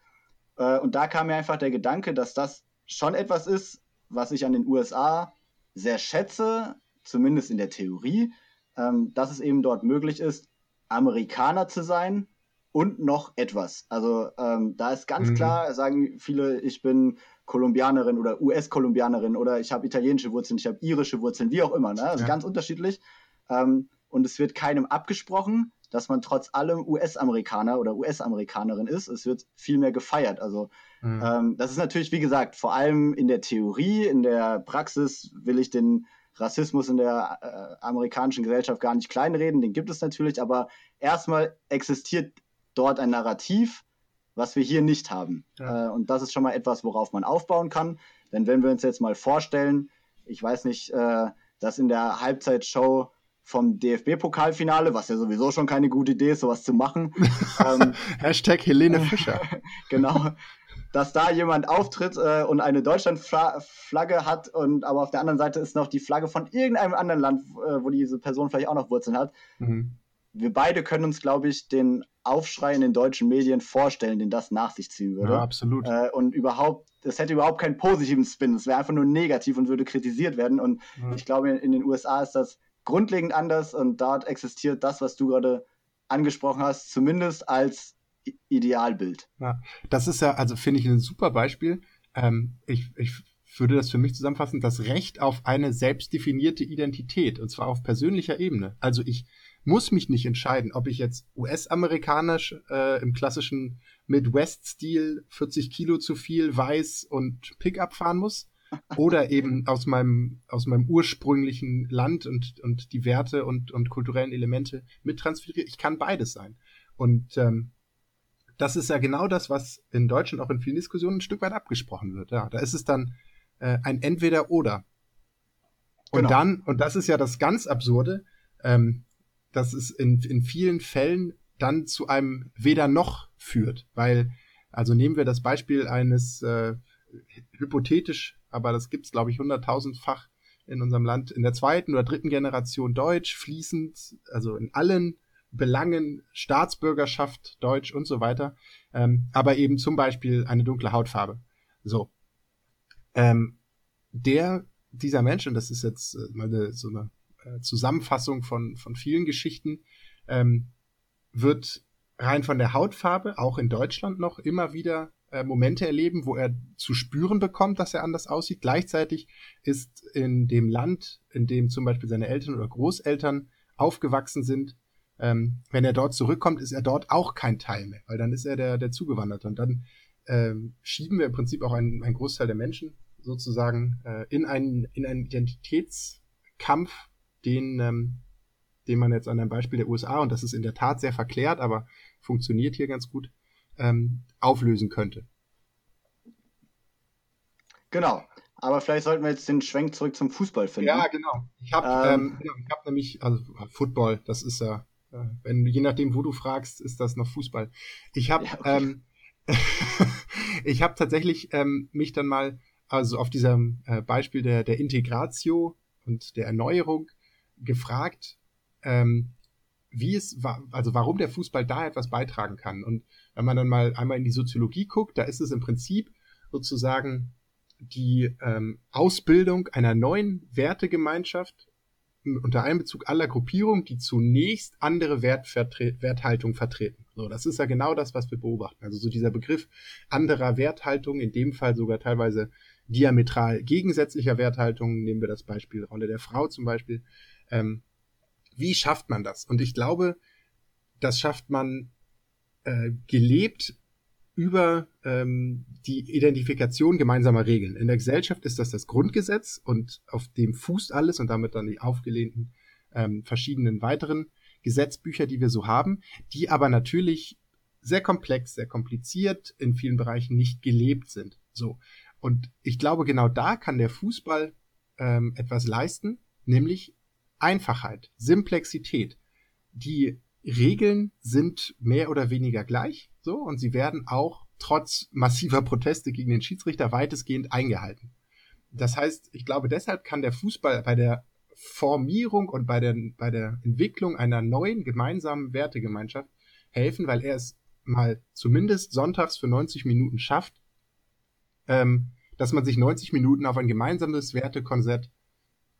Äh, und da kam mir einfach der Gedanke, dass das schon etwas ist, was ich an den USA sehr schätze, zumindest in der Theorie, ähm, dass es eben dort möglich ist, Amerikaner zu sein und noch etwas. Also ähm, da ist ganz mhm. klar, sagen viele, ich bin Kolumbianerin oder US-Kolumbianerin oder ich habe italienische Wurzeln, ich habe irische Wurzeln, wie auch immer. Ne? Also ja. ganz unterschiedlich. Ähm, und es wird keinem abgesprochen, dass man trotz allem US-Amerikaner oder US-Amerikanerin ist. Es wird viel mehr gefeiert. Also mhm. ähm, das ist natürlich, wie gesagt, vor allem in der Theorie, in der Praxis will ich den Rassismus in der äh, amerikanischen Gesellschaft gar nicht kleinreden, den gibt es natürlich, aber erstmal existiert dort ein Narrativ, was wir hier nicht haben. Ja. Äh, und das ist schon mal etwas, worauf man aufbauen kann. Denn wenn wir uns jetzt mal vorstellen, ich weiß nicht, äh, dass in der Halbzeitshow vom DFB-Pokalfinale, was ja sowieso schon keine gute Idee ist, sowas zu machen. ähm, Hashtag Helene Fischer. genau dass da jemand auftritt äh, und eine Deutschlandflagge hat und aber auf der anderen Seite ist noch die Flagge von irgendeinem anderen Land, äh, wo diese Person vielleicht auch noch Wurzeln hat. Mhm. wir beide können uns, glaube ich, den Aufschrei in den deutschen Medien vorstellen, den das nach sich ziehen würde. Ja, absolut. Äh, und überhaupt, das hätte überhaupt keinen positiven Spin. Es wäre einfach nur negativ und würde kritisiert werden. Und ja. ich glaube, in den USA ist das grundlegend anders und dort existiert das, was du gerade angesprochen hast, zumindest als Idealbild. Ja, das ist ja, also finde ich ein super Beispiel. Ähm, ich, ich würde das für mich zusammenfassen, das Recht auf eine selbstdefinierte Identität, und zwar auf persönlicher Ebene. Also ich muss mich nicht entscheiden, ob ich jetzt US-amerikanisch äh, im klassischen Midwest-Stil 40 Kilo zu viel weiß und Pickup fahren muss oder eben aus meinem, aus meinem ursprünglichen Land und, und die Werte und, und kulturellen Elemente mittransferiere. Ich kann beides sein. Und ähm, das ist ja genau das, was in Deutschland auch in vielen Diskussionen ein Stück weit abgesprochen wird. Ja, da ist es dann äh, ein Entweder-Oder. Und genau. dann, und das ist ja das ganz Absurde, ähm, dass es in, in vielen Fällen dann zu einem Weder-Noch führt. Weil, also nehmen wir das Beispiel eines äh, hypothetisch, aber das gibt's glaube ich, hunderttausendfach in unserem Land, in der zweiten oder dritten Generation Deutsch, fließend, also in allen Belangen, Staatsbürgerschaft, Deutsch und so weiter, ähm, aber eben zum Beispiel eine dunkle Hautfarbe. So. Ähm, der, dieser Mensch, und das ist jetzt äh, mal eine, so eine äh, Zusammenfassung von, von vielen Geschichten, ähm, wird rein von der Hautfarbe, auch in Deutschland noch, immer wieder äh, Momente erleben, wo er zu spüren bekommt, dass er anders aussieht. Gleichzeitig ist in dem Land, in dem zum Beispiel seine Eltern oder Großeltern aufgewachsen sind, ähm, wenn er dort zurückkommt, ist er dort auch kein Teil mehr, weil dann ist er der, der Zugewanderte. Und dann ähm, schieben wir im Prinzip auch einen, einen Großteil der Menschen sozusagen äh, in einen, in einen Identitätskampf, den, ähm, den man jetzt an einem Beispiel der USA, und das ist in der Tat sehr verklärt, aber funktioniert hier ganz gut, ähm, auflösen könnte. Genau. Aber vielleicht sollten wir jetzt den Schwenk zurück zum Fußball finden. Ja, genau. Ich habe ähm, ähm, ich hab nämlich, also Football, das ist ja, äh, wenn je nachdem, wo du fragst, ist das noch Fußball. Ich habe ja, okay. ähm, ich habe tatsächlich ähm, mich dann mal, also auf diesem äh, Beispiel der, der Integratio und der Erneuerung gefragt, ähm, wie es, also warum der Fußball da etwas beitragen kann. Und wenn man dann mal einmal in die Soziologie guckt, da ist es im Prinzip sozusagen die ähm, Ausbildung einer neuen Wertegemeinschaft unter Einbezug aller Gruppierungen, die zunächst andere Wertvertre Werthaltung vertreten. So, das ist ja genau das, was wir beobachten. Also so dieser Begriff anderer Werthaltung, in dem Fall sogar teilweise diametral gegensätzlicher Werthaltung, nehmen wir das Beispiel Rolle der Frau zum Beispiel. Ähm, wie schafft man das? Und ich glaube, das schafft man äh, gelebt über ähm, die Identifikation gemeinsamer Regeln. In der Gesellschaft ist das das Grundgesetz und auf dem fußt alles und damit dann die aufgelehnten ähm, verschiedenen weiteren Gesetzbücher, die wir so haben, die aber natürlich sehr komplex, sehr kompliziert, in vielen Bereichen nicht gelebt sind. So. Und ich glaube, genau da kann der Fußball ähm, etwas leisten, nämlich Einfachheit, Simplexität. Die Regeln sind mehr oder weniger gleich, so, und sie werden auch trotz massiver Proteste gegen den Schiedsrichter weitestgehend eingehalten. Das heißt, ich glaube, deshalb kann der Fußball bei der Formierung und bei der, bei der Entwicklung einer neuen gemeinsamen Wertegemeinschaft helfen, weil er es mal zumindest sonntags für 90 Minuten schafft, ähm, dass man sich 90 Minuten auf ein gemeinsames Wertekonzept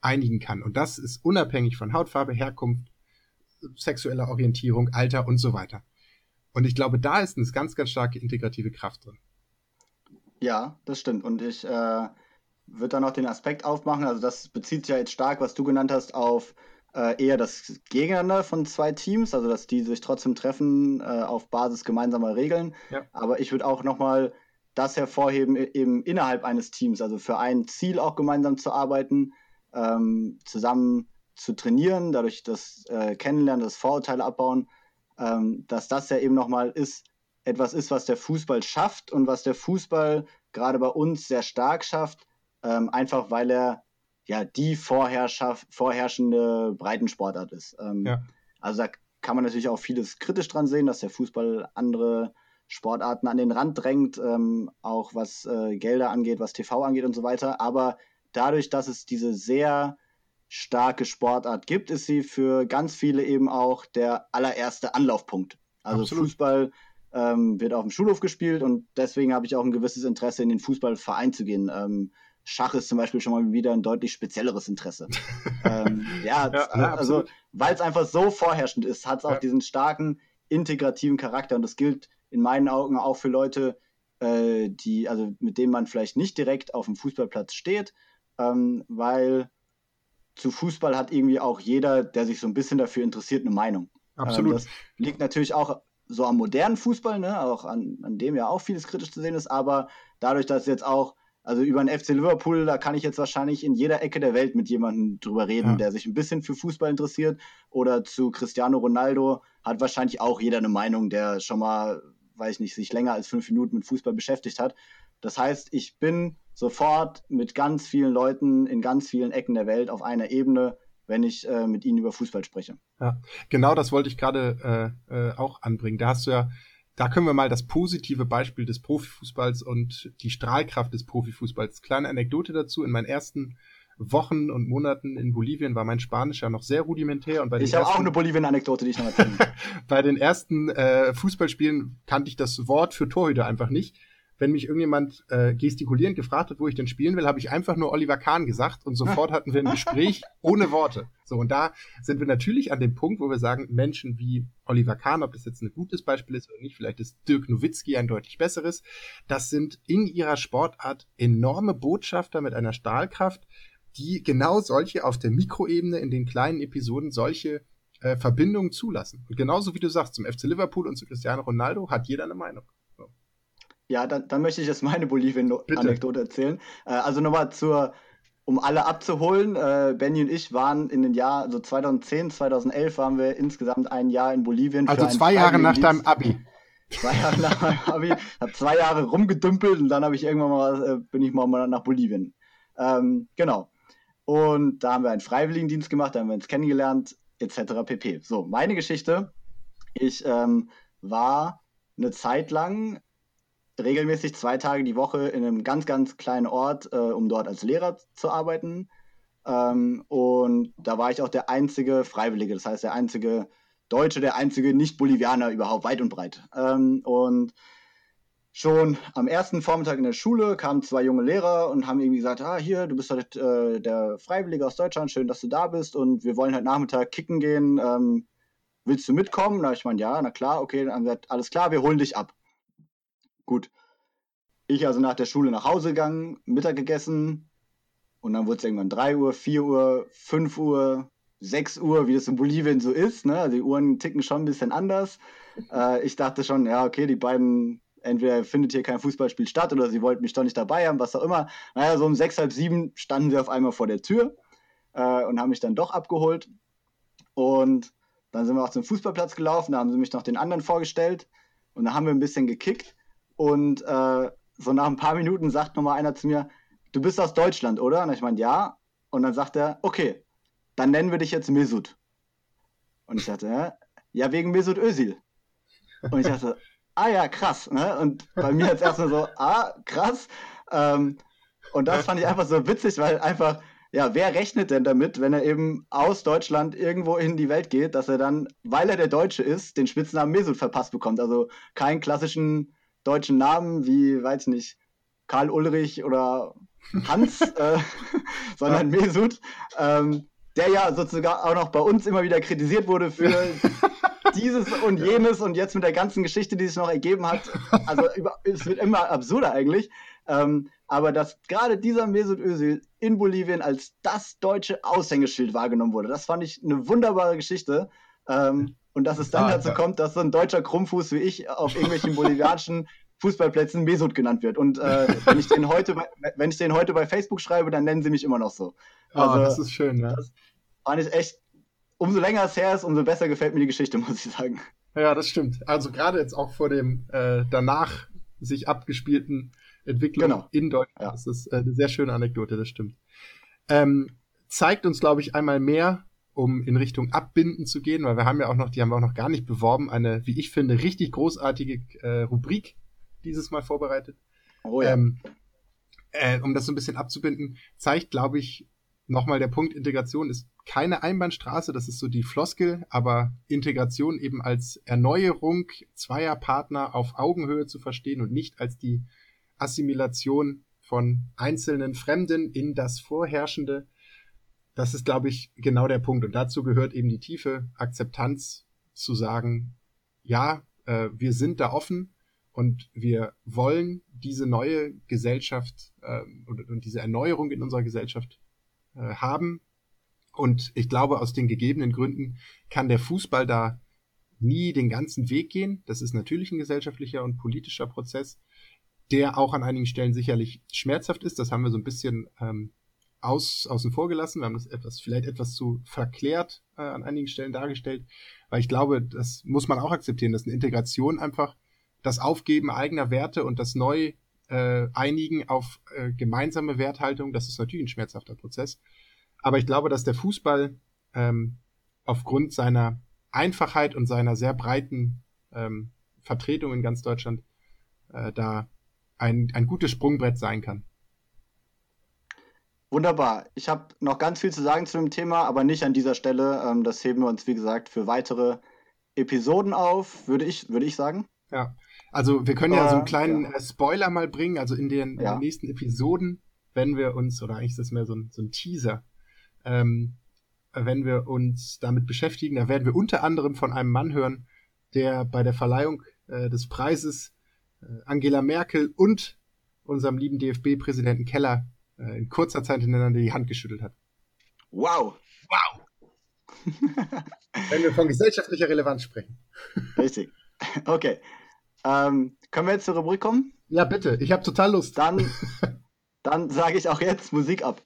einigen kann. Und das ist unabhängig von Hautfarbe, Herkunft, sexueller Orientierung, Alter und so weiter. Und ich glaube, da ist eine ganz, ganz starke integrative Kraft drin. Ja, das stimmt. Und ich äh, würde da noch den Aspekt aufmachen, also das bezieht sich ja jetzt stark, was du genannt hast, auf äh, eher das Gegeneinander von zwei Teams, also dass die sich trotzdem treffen äh, auf Basis gemeinsamer Regeln. Ja. Aber ich würde auch nochmal das hervorheben, e-, eben innerhalb eines Teams, also für ein Ziel auch gemeinsam zu arbeiten, ähm, zusammen zu trainieren, dadurch das äh, Kennenlernen, das Vorurteile abbauen, ähm, dass das ja eben nochmal ist, etwas ist, was der Fußball schafft und was der Fußball gerade bei uns sehr stark schafft, ähm, einfach weil er ja die vorherrschende Breitensportart ist. Ähm, ja. Also da kann man natürlich auch vieles kritisch dran sehen, dass der Fußball andere Sportarten an den Rand drängt, ähm, auch was äh, Gelder angeht, was TV angeht und so weiter. Aber dadurch, dass es diese sehr starke Sportart gibt, ist sie für ganz viele eben auch der allererste Anlaufpunkt. Also Absolut. Fußball ähm, wird auf dem Schulhof gespielt und deswegen habe ich auch ein gewisses Interesse, in den Fußballverein zu gehen. Ähm, Schach ist zum Beispiel schon mal wieder ein deutlich spezielleres Interesse. ähm, ja, ja, also weil es einfach so vorherrschend ist, hat es auch ja. diesen starken integrativen Charakter und das gilt in meinen Augen auch für Leute, äh, die, also mit denen man vielleicht nicht direkt auf dem Fußballplatz steht, ähm, weil zu Fußball hat irgendwie auch jeder, der sich so ein bisschen dafür interessiert, eine Meinung. Absolut. Ähm, das liegt natürlich auch so am modernen Fußball, ne? auch an, an dem ja auch vieles kritisch zu sehen ist, aber dadurch, dass jetzt auch, also über den FC Liverpool, da kann ich jetzt wahrscheinlich in jeder Ecke der Welt mit jemandem drüber reden, ja. der sich ein bisschen für Fußball interessiert. Oder zu Cristiano Ronaldo hat wahrscheinlich auch jeder eine Meinung, der schon mal, weiß ich nicht, sich länger als fünf Minuten mit Fußball beschäftigt hat. Das heißt, ich bin sofort mit ganz vielen Leuten in ganz vielen Ecken der Welt auf einer Ebene, wenn ich äh, mit ihnen über Fußball spreche. Ja, genau das wollte ich gerade äh, äh, auch anbringen. Da hast du ja, da können wir mal das positive Beispiel des Profifußballs und die Strahlkraft des Profifußballs. Kleine Anekdote dazu. In meinen ersten Wochen und Monaten in Bolivien war mein Spanisch ja noch sehr rudimentär. Und bei ich habe auch eine Bolivien-Anekdote, die ich noch erzählen Bei den ersten äh, Fußballspielen kannte ich das Wort für Torhüter einfach nicht wenn mich irgendjemand äh, gestikulierend gefragt hat, wo ich denn spielen will, habe ich einfach nur Oliver Kahn gesagt und sofort hatten wir ein Gespräch ohne Worte. So, und da sind wir natürlich an dem Punkt, wo wir sagen, Menschen wie Oliver Kahn, ob das jetzt ein gutes Beispiel ist oder nicht, vielleicht ist Dirk Nowitzki ein deutlich besseres, das sind in ihrer Sportart enorme Botschafter mit einer Stahlkraft, die genau solche auf der Mikroebene in den kleinen Episoden solche äh, Verbindungen zulassen. Und genauso wie du sagst, zum FC Liverpool und zu Cristiano Ronaldo hat jeder eine Meinung. Ja, dann, dann möchte ich jetzt meine Bolivien-Anekdote erzählen. Äh, also nochmal zur, um alle abzuholen. Äh, Benny und ich waren in den Jahr, also 2010, 2011 waren wir insgesamt ein Jahr in Bolivien. Also zwei Jahre nach deinem Abi. Zwei Jahre nach meinem Abi. Hab zwei Jahre rumgedümpelt und dann habe ich irgendwann mal, äh, bin ich mal nach Bolivien. Ähm, genau. Und da haben wir einen Freiwilligendienst gemacht, da haben wir uns kennengelernt, etc. pp. So, meine Geschichte. Ich ähm, war eine Zeit lang regelmäßig zwei Tage die Woche in einem ganz, ganz kleinen Ort, äh, um dort als Lehrer zu arbeiten. Ähm, und da war ich auch der einzige Freiwillige, das heißt der einzige Deutsche, der einzige Nicht-Bolivianer überhaupt weit und breit. Ähm, und schon am ersten Vormittag in der Schule kamen zwei junge Lehrer und haben irgendwie gesagt, ah, hier, du bist halt äh, der Freiwillige aus Deutschland, schön, dass du da bist und wir wollen halt Nachmittag kicken gehen. Ähm, willst du mitkommen? Na, ich meine, ja, na klar, okay, dann haben gesagt, alles klar, wir holen dich ab. Gut. Ich also nach der Schule nach Hause gegangen, Mittag gegessen und dann wurde es irgendwann 3 Uhr, 4 Uhr, 5 Uhr, 6 Uhr, wie das in Bolivien so ist. Ne? Also die Uhren ticken schon ein bisschen anders. Äh, ich dachte schon, ja, okay, die beiden, entweder findet hier kein Fußballspiel statt oder sie wollten mich doch nicht dabei haben, was auch immer. Naja, so um sechs, halb sieben standen sie auf einmal vor der Tür äh, und haben mich dann doch abgeholt. Und dann sind wir auch zum Fußballplatz gelaufen, da haben sie mich noch den anderen vorgestellt und da haben wir ein bisschen gekickt. Und äh, so nach ein paar Minuten sagt nochmal einer zu mir, du bist aus Deutschland, oder? Und ich meine, ja. Und dann sagt er, okay, dann nennen wir dich jetzt Mesut. Und ich dachte, ja, wegen Mesut Özil. Und ich dachte, ah ja, krass. Ne? Und bei mir jetzt erstmal so, ah, krass. Ähm, und das fand ich einfach so witzig, weil einfach, ja, wer rechnet denn damit, wenn er eben aus Deutschland irgendwo in die Welt geht, dass er dann, weil er der Deutsche ist, den Spitznamen Mesut verpasst bekommt? Also keinen klassischen deutschen Namen wie, weiß ich nicht, Karl Ulrich oder Hans, äh, sondern. Mesut, ähm, der ja sozusagen auch noch bei uns immer wieder kritisiert wurde für dieses und jenes und jetzt mit der ganzen Geschichte, die sich noch ergeben hat. Also über, es wird immer absurder eigentlich. Ähm, aber dass gerade dieser Mesut Özil in Bolivien als das deutsche Aushängeschild wahrgenommen wurde, das fand ich eine wunderbare Geschichte. Ähm, und dass es dann ah, dazu ja. kommt, dass so ein deutscher Krummfuß wie ich auf irgendwelchen bolivianischen Fußballplätzen Mesut genannt wird. Und äh, wenn, ich den heute bei, wenn ich den heute bei Facebook schreibe, dann nennen sie mich immer noch so. Ah, also, oh, das ist schön, ja. Das fand ich echt, umso länger es her ist, umso besser gefällt mir die Geschichte, muss ich sagen. Ja, das stimmt. Also gerade jetzt auch vor dem äh, danach sich abgespielten Entwicklung genau. in Deutschland. Ja. Das ist äh, eine sehr schöne Anekdote, das stimmt. Ähm, zeigt uns, glaube ich, einmal mehr, um in Richtung Abbinden zu gehen, weil wir haben ja auch noch, die haben wir auch noch gar nicht beworben, eine, wie ich finde, richtig großartige äh, Rubrik dieses Mal vorbereitet. Oh ja. Ähm, äh, um das so ein bisschen abzubinden, zeigt, glaube ich, nochmal der Punkt, Integration ist keine Einbahnstraße, das ist so die Floskel, aber Integration eben als Erneuerung zweier Partner auf Augenhöhe zu verstehen und nicht als die Assimilation von einzelnen Fremden in das Vorherrschende. Das ist, glaube ich, genau der Punkt. Und dazu gehört eben die tiefe Akzeptanz zu sagen, ja, äh, wir sind da offen und wir wollen diese neue Gesellschaft äh, und, und diese Erneuerung in unserer Gesellschaft äh, haben. Und ich glaube, aus den gegebenen Gründen kann der Fußball da nie den ganzen Weg gehen. Das ist natürlich ein gesellschaftlicher und politischer Prozess, der auch an einigen Stellen sicherlich schmerzhaft ist. Das haben wir so ein bisschen ähm, aus, außen vor gelassen. Wir haben das etwas, vielleicht etwas zu verklärt äh, an einigen Stellen dargestellt, weil ich glaube, das muss man auch akzeptieren, dass eine Integration einfach das Aufgeben eigener Werte und das neu äh, einigen auf äh, gemeinsame Werthaltung, das ist natürlich ein schmerzhafter Prozess. Aber ich glaube, dass der Fußball ähm, aufgrund seiner Einfachheit und seiner sehr breiten ähm, Vertretung in ganz Deutschland äh, da ein, ein gutes Sprungbrett sein kann. Wunderbar. Ich habe noch ganz viel zu sagen zu dem Thema, aber nicht an dieser Stelle. Ähm, das heben wir uns, wie gesagt, für weitere Episoden auf, würde ich, würde ich sagen. Ja, also wir können ja so einen kleinen ja. Äh, Spoiler mal bringen. Also in den, ja. in den, nächsten Episoden, wenn wir uns, oder eigentlich ist das mehr so ein, so ein Teaser, ähm, wenn wir uns damit beschäftigen, da werden wir unter anderem von einem Mann hören, der bei der Verleihung äh, des Preises äh, Angela Merkel und unserem lieben DFB-Präsidenten Keller äh, in kurzer Zeit hintereinander die Hand geschüttelt hat. Wow! Wow! Wenn wir von gesellschaftlicher Relevanz sprechen. Richtig. Okay. Ähm, können wir jetzt zur Rubrik kommen? Ja, bitte. Ich habe total Lust. Dann, dann sage ich auch jetzt Musik ab.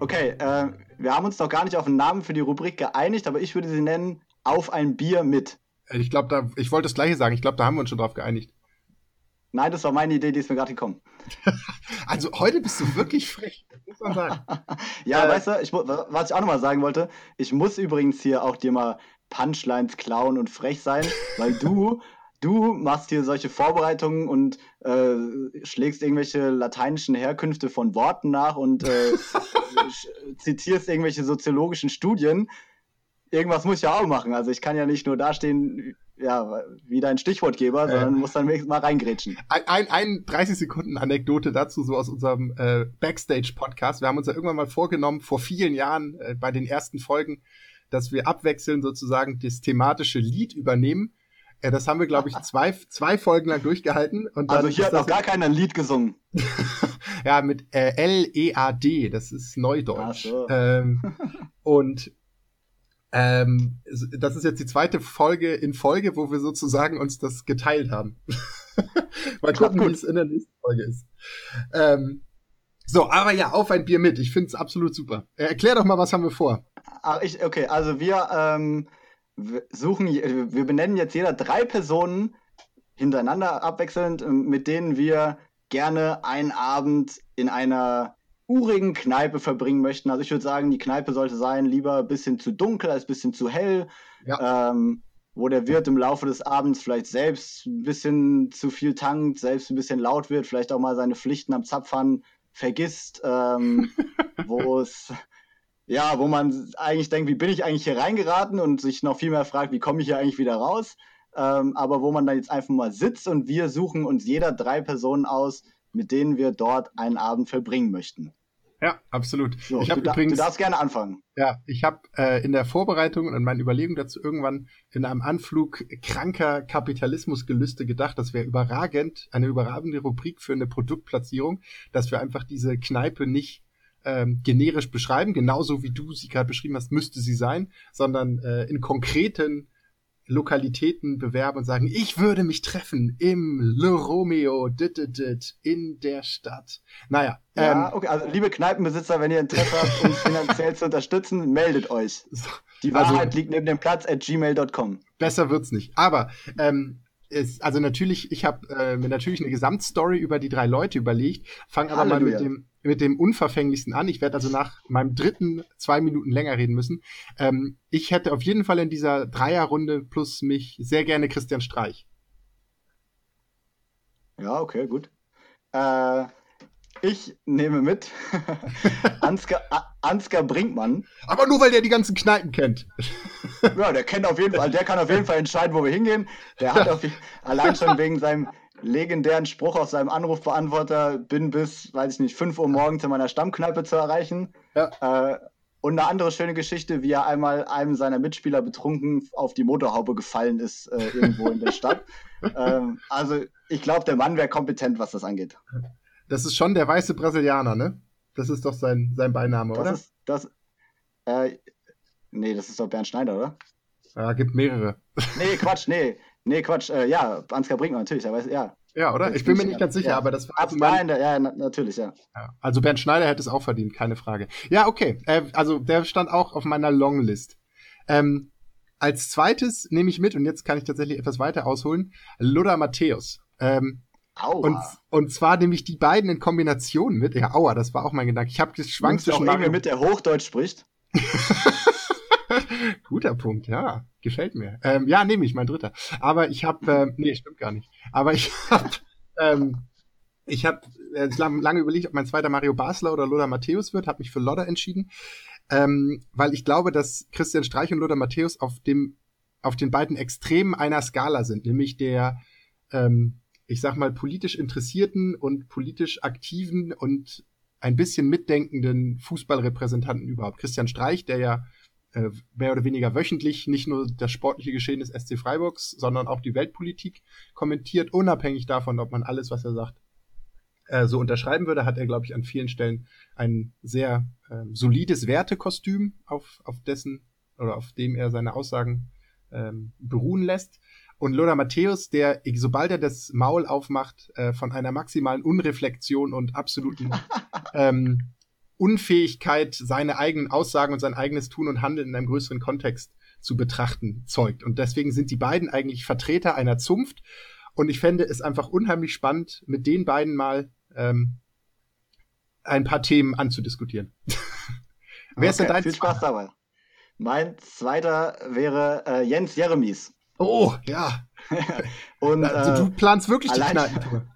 Okay, äh, wir haben uns noch gar nicht auf einen Namen für die Rubrik geeinigt, aber ich würde sie nennen Auf ein Bier mit. Ich glaube, ich wollte das gleiche sagen. Ich glaube, da haben wir uns schon drauf geeinigt. Nein, das war meine Idee, die ist mir gerade gekommen. also heute bist du wirklich frech, muss man sagen. ja, äh, weißt du, ich, was ich auch nochmal sagen wollte, ich muss übrigens hier auch dir mal Punchlines klauen und frech sein, weil du, du machst hier solche Vorbereitungen und äh, schlägst irgendwelche lateinischen Herkünfte von Worten nach und äh, zitierst irgendwelche soziologischen Studien. Irgendwas muss ich ja auch machen. Also ich kann ja nicht nur dastehen, ja, wie dein Stichwortgeber, sondern äh, muss dann wenigstens mal reingrätschen. Ein, ein, ein 30 Sekunden Anekdote dazu, so aus unserem äh, Backstage-Podcast. Wir haben uns ja irgendwann mal vorgenommen, vor vielen Jahren, äh, bei den ersten Folgen, dass wir abwechselnd sozusagen das thematische Lied übernehmen. Äh, das haben wir, glaube ich, zwei, zwei Folgen lang durchgehalten. Und also hier hat noch gar keiner ein Lied gesungen. ja, mit äh, L-E-A-D, das ist Neudeutsch. So. Ähm, und ähm, das ist jetzt die zweite Folge in Folge, wo wir sozusagen uns das geteilt haben. Mal gucken, wie es in der nächsten Folge ist. Ähm, so, aber ja, auf ein Bier mit. Ich finde es absolut super. Erklär doch mal, was haben wir vor? Ach, ich, okay, also wir ähm, suchen, wir benennen jetzt jeder drei Personen hintereinander abwechselnd, mit denen wir gerne einen Abend in einer urigen Kneipe verbringen möchten. Also ich würde sagen, die Kneipe sollte sein, lieber ein bisschen zu dunkel als ein bisschen zu hell. Ja. Ähm, wo der Wirt im Laufe des Abends vielleicht selbst ein bisschen zu viel tankt, selbst ein bisschen laut wird, vielleicht auch mal seine Pflichten am Zapfhahn vergisst, ähm, wo es ja, wo man eigentlich denkt, wie bin ich eigentlich hier reingeraten und sich noch viel mehr fragt, wie komme ich hier eigentlich wieder raus? Ähm, aber wo man dann jetzt einfach mal sitzt und wir suchen uns jeder drei Personen aus, mit denen wir dort einen Abend verbringen möchten. Ja, absolut. So, ich du, übrigens, du darfst gerne anfangen. Ja, ich habe äh, in der Vorbereitung und meinen Überlegungen dazu irgendwann in einem Anflug kranker Kapitalismusgelüste gedacht, das wäre überragend, eine überragende Rubrik für eine Produktplatzierung, dass wir einfach diese Kneipe nicht ähm, generisch beschreiben, genauso wie du sie gerade beschrieben hast, müsste sie sein, sondern äh, in konkreten Lokalitäten bewerben und sagen, ich würde mich treffen im Le Romeo dit, dit, dit, in der Stadt. Naja. Ja, ähm, okay, also liebe Kneipenbesitzer, wenn ihr Interesse habt, uns finanziell zu unterstützen, meldet euch. Die also Wahrheit also, liegt neben dem Platz at gmail.com. Besser wird's nicht. Aber ähm, ist, also natürlich, ich habe äh, mir natürlich eine Gesamtstory über die drei Leute überlegt, fange aber mal mit dem mit dem unverfänglichsten an. Ich werde also nach meinem dritten zwei Minuten länger reden müssen. Ähm, ich hätte auf jeden Fall in dieser Dreierrunde plus mich sehr gerne Christian Streich. Ja, okay, gut. Äh, ich nehme mit Ansgar, Ansgar Brinkmann. Aber nur weil der die ganzen Kneipen kennt. ja, der kennt auf jeden Fall, der kann auf jeden Fall entscheiden, wo wir hingehen. Der hat auf, allein schon wegen seinem legendären Spruch aus seinem Anrufbeantworter, bin bis, weiß ich nicht, 5 Uhr morgens in meiner Stammkneipe zu erreichen. Ja. Äh, und eine andere schöne Geschichte, wie er einmal einem seiner Mitspieler betrunken auf die Motorhaube gefallen ist, äh, irgendwo in der Stadt. ähm, also ich glaube, der Mann wäre kompetent, was das angeht. Das ist schon der weiße Brasilianer, ne? Das ist doch sein, sein Beiname, das oder? Ist, das, äh, nee, das ist doch Bernd Schneider, oder? Ja, gibt mehrere. Nee, Quatsch, nee. Nee, Quatsch, äh, ja, Ansgar Brinkmann, natürlich, aber ja. Ja, oder? Ich bin mir nicht ganz sicher, ja. aber das war. Also mein, ja, natürlich, ja. ja. Also Bernd Schneider hätte es auch verdient, keine Frage. Ja, okay. Äh, also der stand auch auf meiner Longlist. Ähm, als zweites nehme ich mit, und jetzt kann ich tatsächlich etwas weiter ausholen, Loda Matthäus. Ähm, Aua. Und, und zwar nehme ich die beiden in Kombination mit. Ja, aua, das war auch mein Gedanke. Ich habe geschwankt zwischen Mario mit, der Hochdeutsch spricht. Guter Punkt, ja. Gefällt mir. Ähm, ja, nehme ich, mein dritter. Aber ich habe, äh, nee, stimmt gar nicht. Aber ich habe, ähm, ich habe äh, lange überlegt, ob mein zweiter Mario Basler oder Lothar Matthäus wird, habe mich für Lodder entschieden, ähm, weil ich glaube, dass Christian Streich und Lothar Matthäus auf dem, auf den beiden Extremen einer Skala sind, nämlich der, ähm, ich sag mal, politisch interessierten und politisch aktiven und ein bisschen mitdenkenden Fußballrepräsentanten überhaupt. Christian Streich, der ja äh, mehr oder weniger wöchentlich nicht nur das sportliche Geschehen des SC Freiburgs, sondern auch die Weltpolitik kommentiert, unabhängig davon, ob man alles, was er sagt, äh, so unterschreiben würde, hat er, glaube ich, an vielen Stellen ein sehr äh, solides Wertekostüm, auf, auf dessen oder auf dem er seine Aussagen ähm, beruhen lässt. Und Lothar Matthäus, der, sobald er das Maul aufmacht, äh, von einer maximalen Unreflexion und absoluten ähm, Unfähigkeit, seine eigenen Aussagen und sein eigenes Tun und Handeln in einem größeren Kontext zu betrachten, zeugt. Und deswegen sind die beiden eigentlich Vertreter einer Zunft. Und ich fände es einfach unheimlich spannend, mit den beiden mal ähm, ein paar Themen anzudiskutieren. Wer ist denn dein Viel Spaß dabei. Mein zweiter wäre äh, Jens Jeremies. Oh, ja. und, also, du äh, planst wirklich die Kneipentour.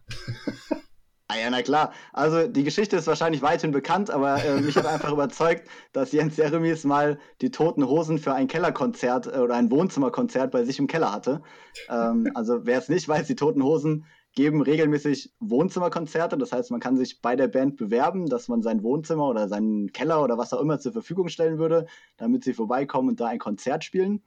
Ah ja, na klar. Also die Geschichte ist wahrscheinlich weithin bekannt, aber äh, mich hat einfach überzeugt, dass Jens Jeremies mal die Toten Hosen für ein Kellerkonzert äh, oder ein Wohnzimmerkonzert bei sich im Keller hatte. Ähm, also wer es nicht weiß, die Toten Hosen geben regelmäßig Wohnzimmerkonzerte. Das heißt, man kann sich bei der Band bewerben, dass man sein Wohnzimmer oder seinen Keller oder was auch immer zur Verfügung stellen würde, damit sie vorbeikommen und da ein Konzert spielen.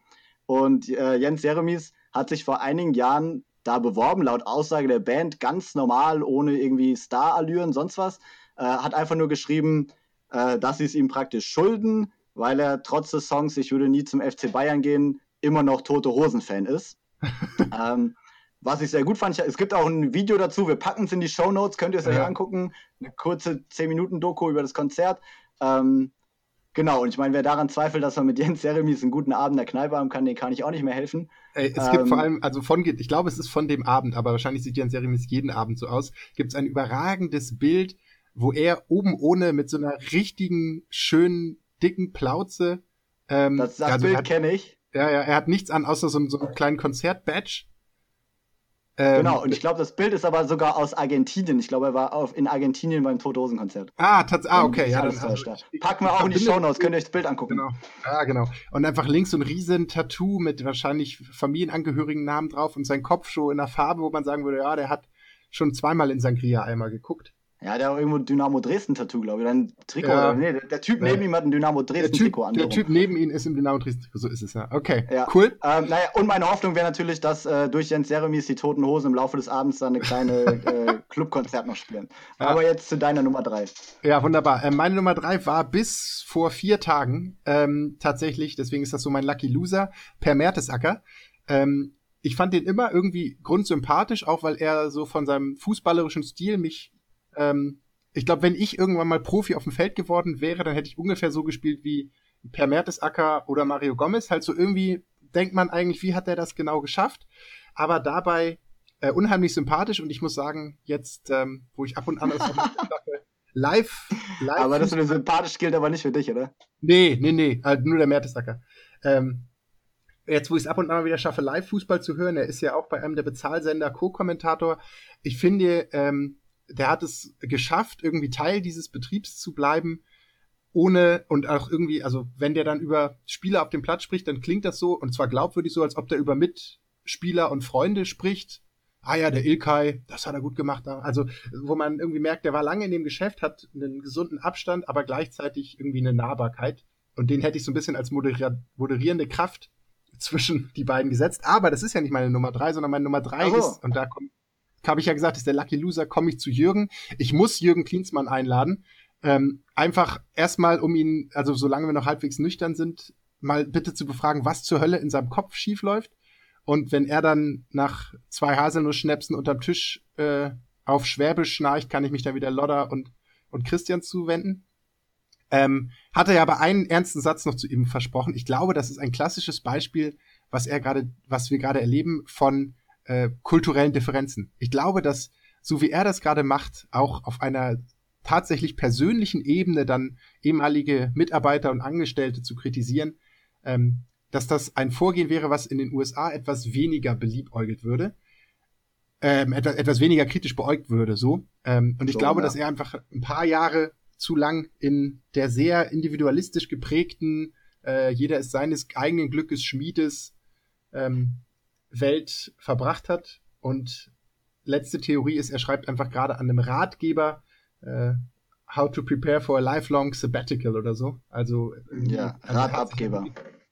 Und äh, Jens Jeremies hat sich vor einigen Jahren da beworben, laut Aussage der Band, ganz normal, ohne irgendwie Star-Allüren, sonst was. Äh, hat einfach nur geschrieben, äh, dass sie es ihm praktisch schulden, weil er trotz des Songs Ich würde nie zum FC Bayern gehen, immer noch Tote Hosen-Fan ist. ähm, was ich sehr gut fand, es gibt auch ein Video dazu, wir packen es in die Show Notes, könnt ihr es euch angucken. Eine kurze 10-Minuten-Doku über das Konzert. Ähm, Genau, und ich meine, wer daran zweifelt, dass man mit Jens Jeremies einen guten Abend in der Kneipe haben kann, den kann ich auch nicht mehr helfen. Ey, es ähm, gibt vor allem, also von, ich glaube, es ist von dem Abend, aber wahrscheinlich sieht Jens Jeremies jeden Abend so aus, gibt es ein überragendes Bild, wo er oben ohne mit so einer richtigen, schönen, dicken Plauze. Ähm, das, das also Bild kenne ich. Ja, ja, er hat nichts an, außer so, so einem kleinen Konzertbadge ähm, genau, und ich glaube, das Bild ist aber sogar aus Argentinien. Ich glaube, er war auf, in Argentinien beim Todosen-Konzert. Ah, ah, okay, ja. Dann, also, Packen wir auch in die Show Notes, könnt ihr euch das Bild angucken. Genau. Ja, genau. Und einfach links so ein riesen Tattoo mit wahrscheinlich familienangehörigen Namen drauf und sein Kopf schon in einer Farbe, wo man sagen würde, ja, der hat schon zweimal in Sangria einmal geguckt. Ja, der hat irgendwo ein Dynamo Dresden-Tattoo, glaube ich. Ein Trikot. Ja. Nee, der, der, Typ neben ihm hat ein Dynamo Dresden-Trikot an. Der Typ neben ihm ist im Dynamo Dresden-Trikot, so ist es ja. Okay, ja. cool. Ähm, naja, und meine Hoffnung wäre natürlich, dass äh, durch Jens Jeremies die Toten Hosen im Laufe des Abends dann eine kleine äh, Clubkonzert noch spielen. Ja. Aber jetzt zu deiner Nummer drei. Ja, wunderbar. Äh, meine Nummer drei war bis vor vier Tagen ähm, tatsächlich, deswegen ist das so mein Lucky Loser, Per Mertesacker. Ähm, ich fand den immer irgendwie grundsympathisch, auch weil er so von seinem fußballerischen Stil mich ähm, ich glaube, wenn ich irgendwann mal Profi auf dem Feld geworden wäre, dann hätte ich ungefähr so gespielt wie Per Mertesacker oder Mario Gomez, halt so irgendwie denkt man eigentlich, wie hat er das genau geschafft? Aber dabei äh, unheimlich sympathisch und ich muss sagen, jetzt, ähm, wo ich ab und an aus live, live. Aber das mit sympathisch gilt aber nicht für dich, oder? Nee, nee, nee, halt nur der Mertesacker. Ähm, jetzt, wo ich es ab und an mal wieder schaffe, Live-Fußball zu hören, er ist ja auch bei einem der Bezahlsender Co-Kommentator. Ich finde, ähm, der hat es geschafft, irgendwie Teil dieses Betriebs zu bleiben, ohne und auch irgendwie, also wenn der dann über Spieler auf dem Platz spricht, dann klingt das so und zwar glaubwürdig so, als ob der über Mitspieler und Freunde spricht. Ah ja, der Ilkay, das hat er gut gemacht. Also, wo man irgendwie merkt, der war lange in dem Geschäft, hat einen gesunden Abstand, aber gleichzeitig irgendwie eine Nahbarkeit. Und den hätte ich so ein bisschen als moderier moderierende Kraft zwischen die beiden gesetzt. Aber das ist ja nicht meine Nummer drei, sondern meine Nummer drei oh. ist, und da komme habe ich ja gesagt, ist der Lucky Loser, komme ich zu Jürgen. Ich muss Jürgen Klinsmann einladen. Ähm, einfach erstmal, um ihn, also solange wir noch halbwegs nüchtern sind, mal bitte zu befragen, was zur Hölle in seinem Kopf schiefläuft. Und wenn er dann nach zwei Haselnuss-Schnäpsen unterm Tisch äh, auf Schwäbisch schnarcht, kann ich mich dann wieder Lodder und, und Christian zuwenden. Ähm, hat er ja aber einen ernsten Satz noch zu ihm versprochen. Ich glaube, das ist ein klassisches Beispiel, was er gerade, was wir gerade erleben von äh, kulturellen Differenzen. Ich glaube, dass so wie er das gerade macht, auch auf einer tatsächlich persönlichen Ebene dann ehemalige Mitarbeiter und Angestellte zu kritisieren, ähm, dass das ein Vorgehen wäre, was in den USA etwas weniger beliebäugelt würde, ähm, etwas, etwas weniger kritisch beäugt würde, so. Ähm, und ich so, glaube, ja. dass er einfach ein paar Jahre zu lang in der sehr individualistisch geprägten, äh, jeder ist seines eigenen Glückes Schmiedes ähm, Welt verbracht hat. Und letzte Theorie ist, er schreibt einfach gerade an einem Ratgeber, äh, How to prepare for a lifelong sabbatical oder so. Also ja, also Ratabgeber.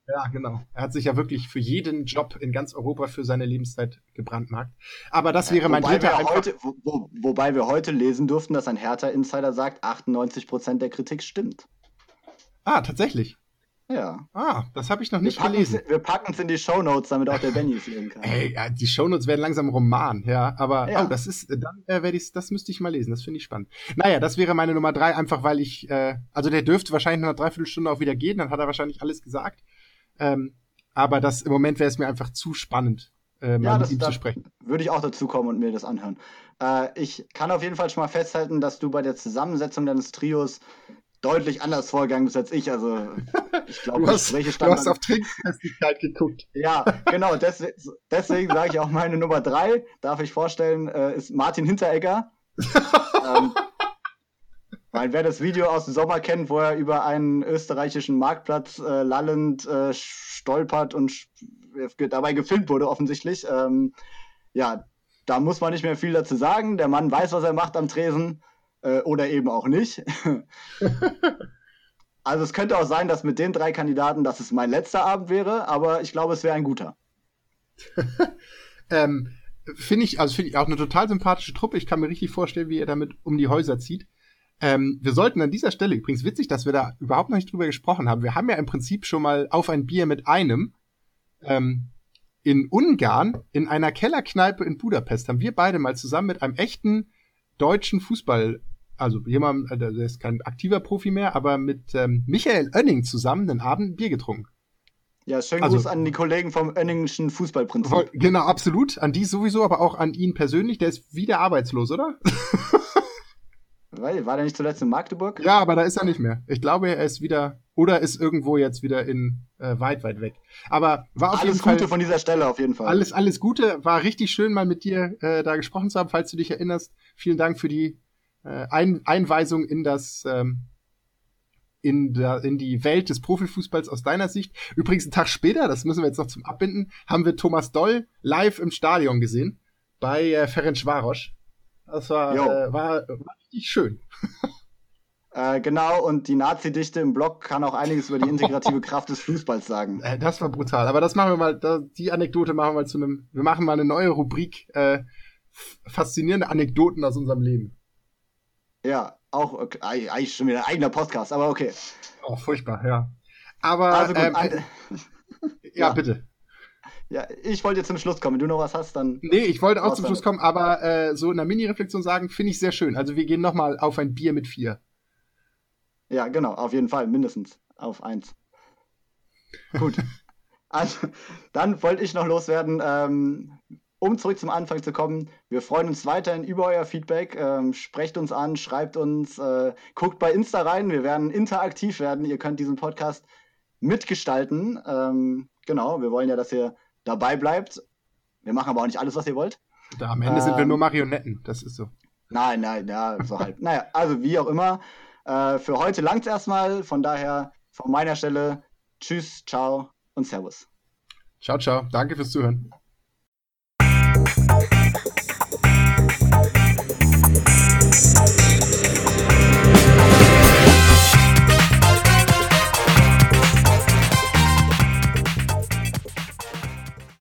Ja, genau. Er hat sich ja wirklich für jeden Job in ganz Europa für seine Lebenszeit gebrandmarkt. Aber das wäre mein wobei dritter heute, wo, wo, Wobei wir heute lesen durften, dass ein Hertha-Insider sagt, 98% der Kritik stimmt. Ah, tatsächlich. Ja. Ah, das habe ich noch nicht wir gelesen. Wir packen es in die Shownotes, damit auch der Benny es lesen kann. Ey, ja, die Shownotes werden langsam Roman, ja. Aber ja. oh, das ist, dann äh, werde ich, das müsste ich mal lesen. Das finde ich spannend. Naja, das wäre meine Nummer drei, einfach weil ich, äh, also der dürfte wahrscheinlich nach einer Dreiviertelstunde auch wieder gehen, dann hat er wahrscheinlich alles gesagt. Ähm, aber das im Moment wäre es mir einfach zu spannend, äh, mal ja, mit ihm zu sprechen. Würde ich auch dazu kommen und mir das anhören. Äh, ich kann auf jeden Fall schon mal festhalten, dass du bei der Zusammensetzung deines Trios deutlich anders vorgegangen bist als ich. Also ich glaube, du, hast, du hast auf Trinkfestigkeit geguckt. Ja, genau. Deswegen, deswegen sage ich auch meine Nummer drei. Darf ich vorstellen, äh, ist Martin Hinteregger. ähm, weil wer das Video aus dem Sommer kennt, wo er über einen österreichischen Marktplatz äh, lallend äh, stolpert und dabei gefilmt wurde offensichtlich, ähm, ja, da muss man nicht mehr viel dazu sagen. Der Mann weiß, was er macht am Tresen äh, oder eben auch nicht. also es könnte auch sein, dass mit den drei Kandidaten, dass es mein letzter Abend wäre, aber ich glaube, es wäre ein guter. ähm, finde ich, also finde ich auch eine total sympathische Truppe. Ich kann mir richtig vorstellen, wie er damit um die Häuser zieht. Ähm, wir sollten an dieser Stelle, übrigens witzig, dass wir da überhaupt noch nicht drüber gesprochen haben. Wir haben ja im Prinzip schon mal auf ein Bier mit einem ähm, in Ungarn in einer Kellerkneipe in Budapest haben wir beide mal zusammen mit einem echten deutschen Fußball, also jemand, äh, der ist kein aktiver Profi mehr, aber mit ähm, Michael Oenning zusammen den Abend Bier getrunken. Ja, schönen also, Gruß an die Kollegen vom Oenningschen Fußballprinzip. Genau, absolut. An die sowieso, aber auch an ihn persönlich. Der ist wieder arbeitslos, oder? Weil, war der nicht zuletzt in Magdeburg? Ja, aber da ist er nicht mehr. Ich glaube, er ist wieder, oder ist irgendwo jetzt wieder in äh, weit, weit weg. Aber war auf alles jeden Fall. Alles Gute von dieser Stelle auf jeden Fall. Alles, alles Gute. War richtig schön, mal mit dir äh, da gesprochen zu haben, falls du dich erinnerst. Vielen Dank für die äh, Ein Einweisung in das ähm, in, der, in die Welt des Profifußballs aus deiner Sicht. Übrigens, einen Tag später, das müssen wir jetzt noch zum Abbinden, haben wir Thomas Doll live im Stadion gesehen bei äh, Ferenc Varos. Das war, äh, war, war richtig schön. Äh, genau, und die Nazi-Dichte im Blog kann auch einiges über die integrative Kraft des Fußballs sagen. Äh, das war brutal. Aber das machen wir mal, da, die Anekdote machen wir mal zu einem, wir machen mal eine neue Rubrik, äh, faszinierende Anekdoten aus unserem Leben. Ja, auch, okay, eigentlich schon wieder ein eigener Podcast, aber okay. Oh, furchtbar, ja. Aber, also gut, ähm, ja, ja, bitte. Ja, ich wollte jetzt zum Schluss kommen. Wenn du noch was hast, dann. Nee, ich wollte auch zum Schluss kommen, aber äh, so in der Mini-Reflexion sagen, finde ich sehr schön. Also wir gehen nochmal auf ein Bier mit vier. Ja, genau, auf jeden Fall, mindestens auf eins. Gut. Also, dann wollte ich noch loswerden, ähm, um zurück zum Anfang zu kommen. Wir freuen uns weiterhin über euer Feedback. Ähm, sprecht uns an, schreibt uns, äh, guckt bei Insta rein. Wir werden interaktiv werden. Ihr könnt diesen Podcast mitgestalten. Ähm, genau, wir wollen ja, dass ihr dabei bleibt. Wir machen aber auch nicht alles, was ihr wollt. Da am Ende ähm, sind wir ähm, nur Marionetten, das ist so. Nein, nein, ja, so halt. naja, also wie auch immer. Äh, für heute langt es erstmal. Von daher von meiner Stelle Tschüss, ciao und Servus. Ciao, ciao. Danke fürs Zuhören.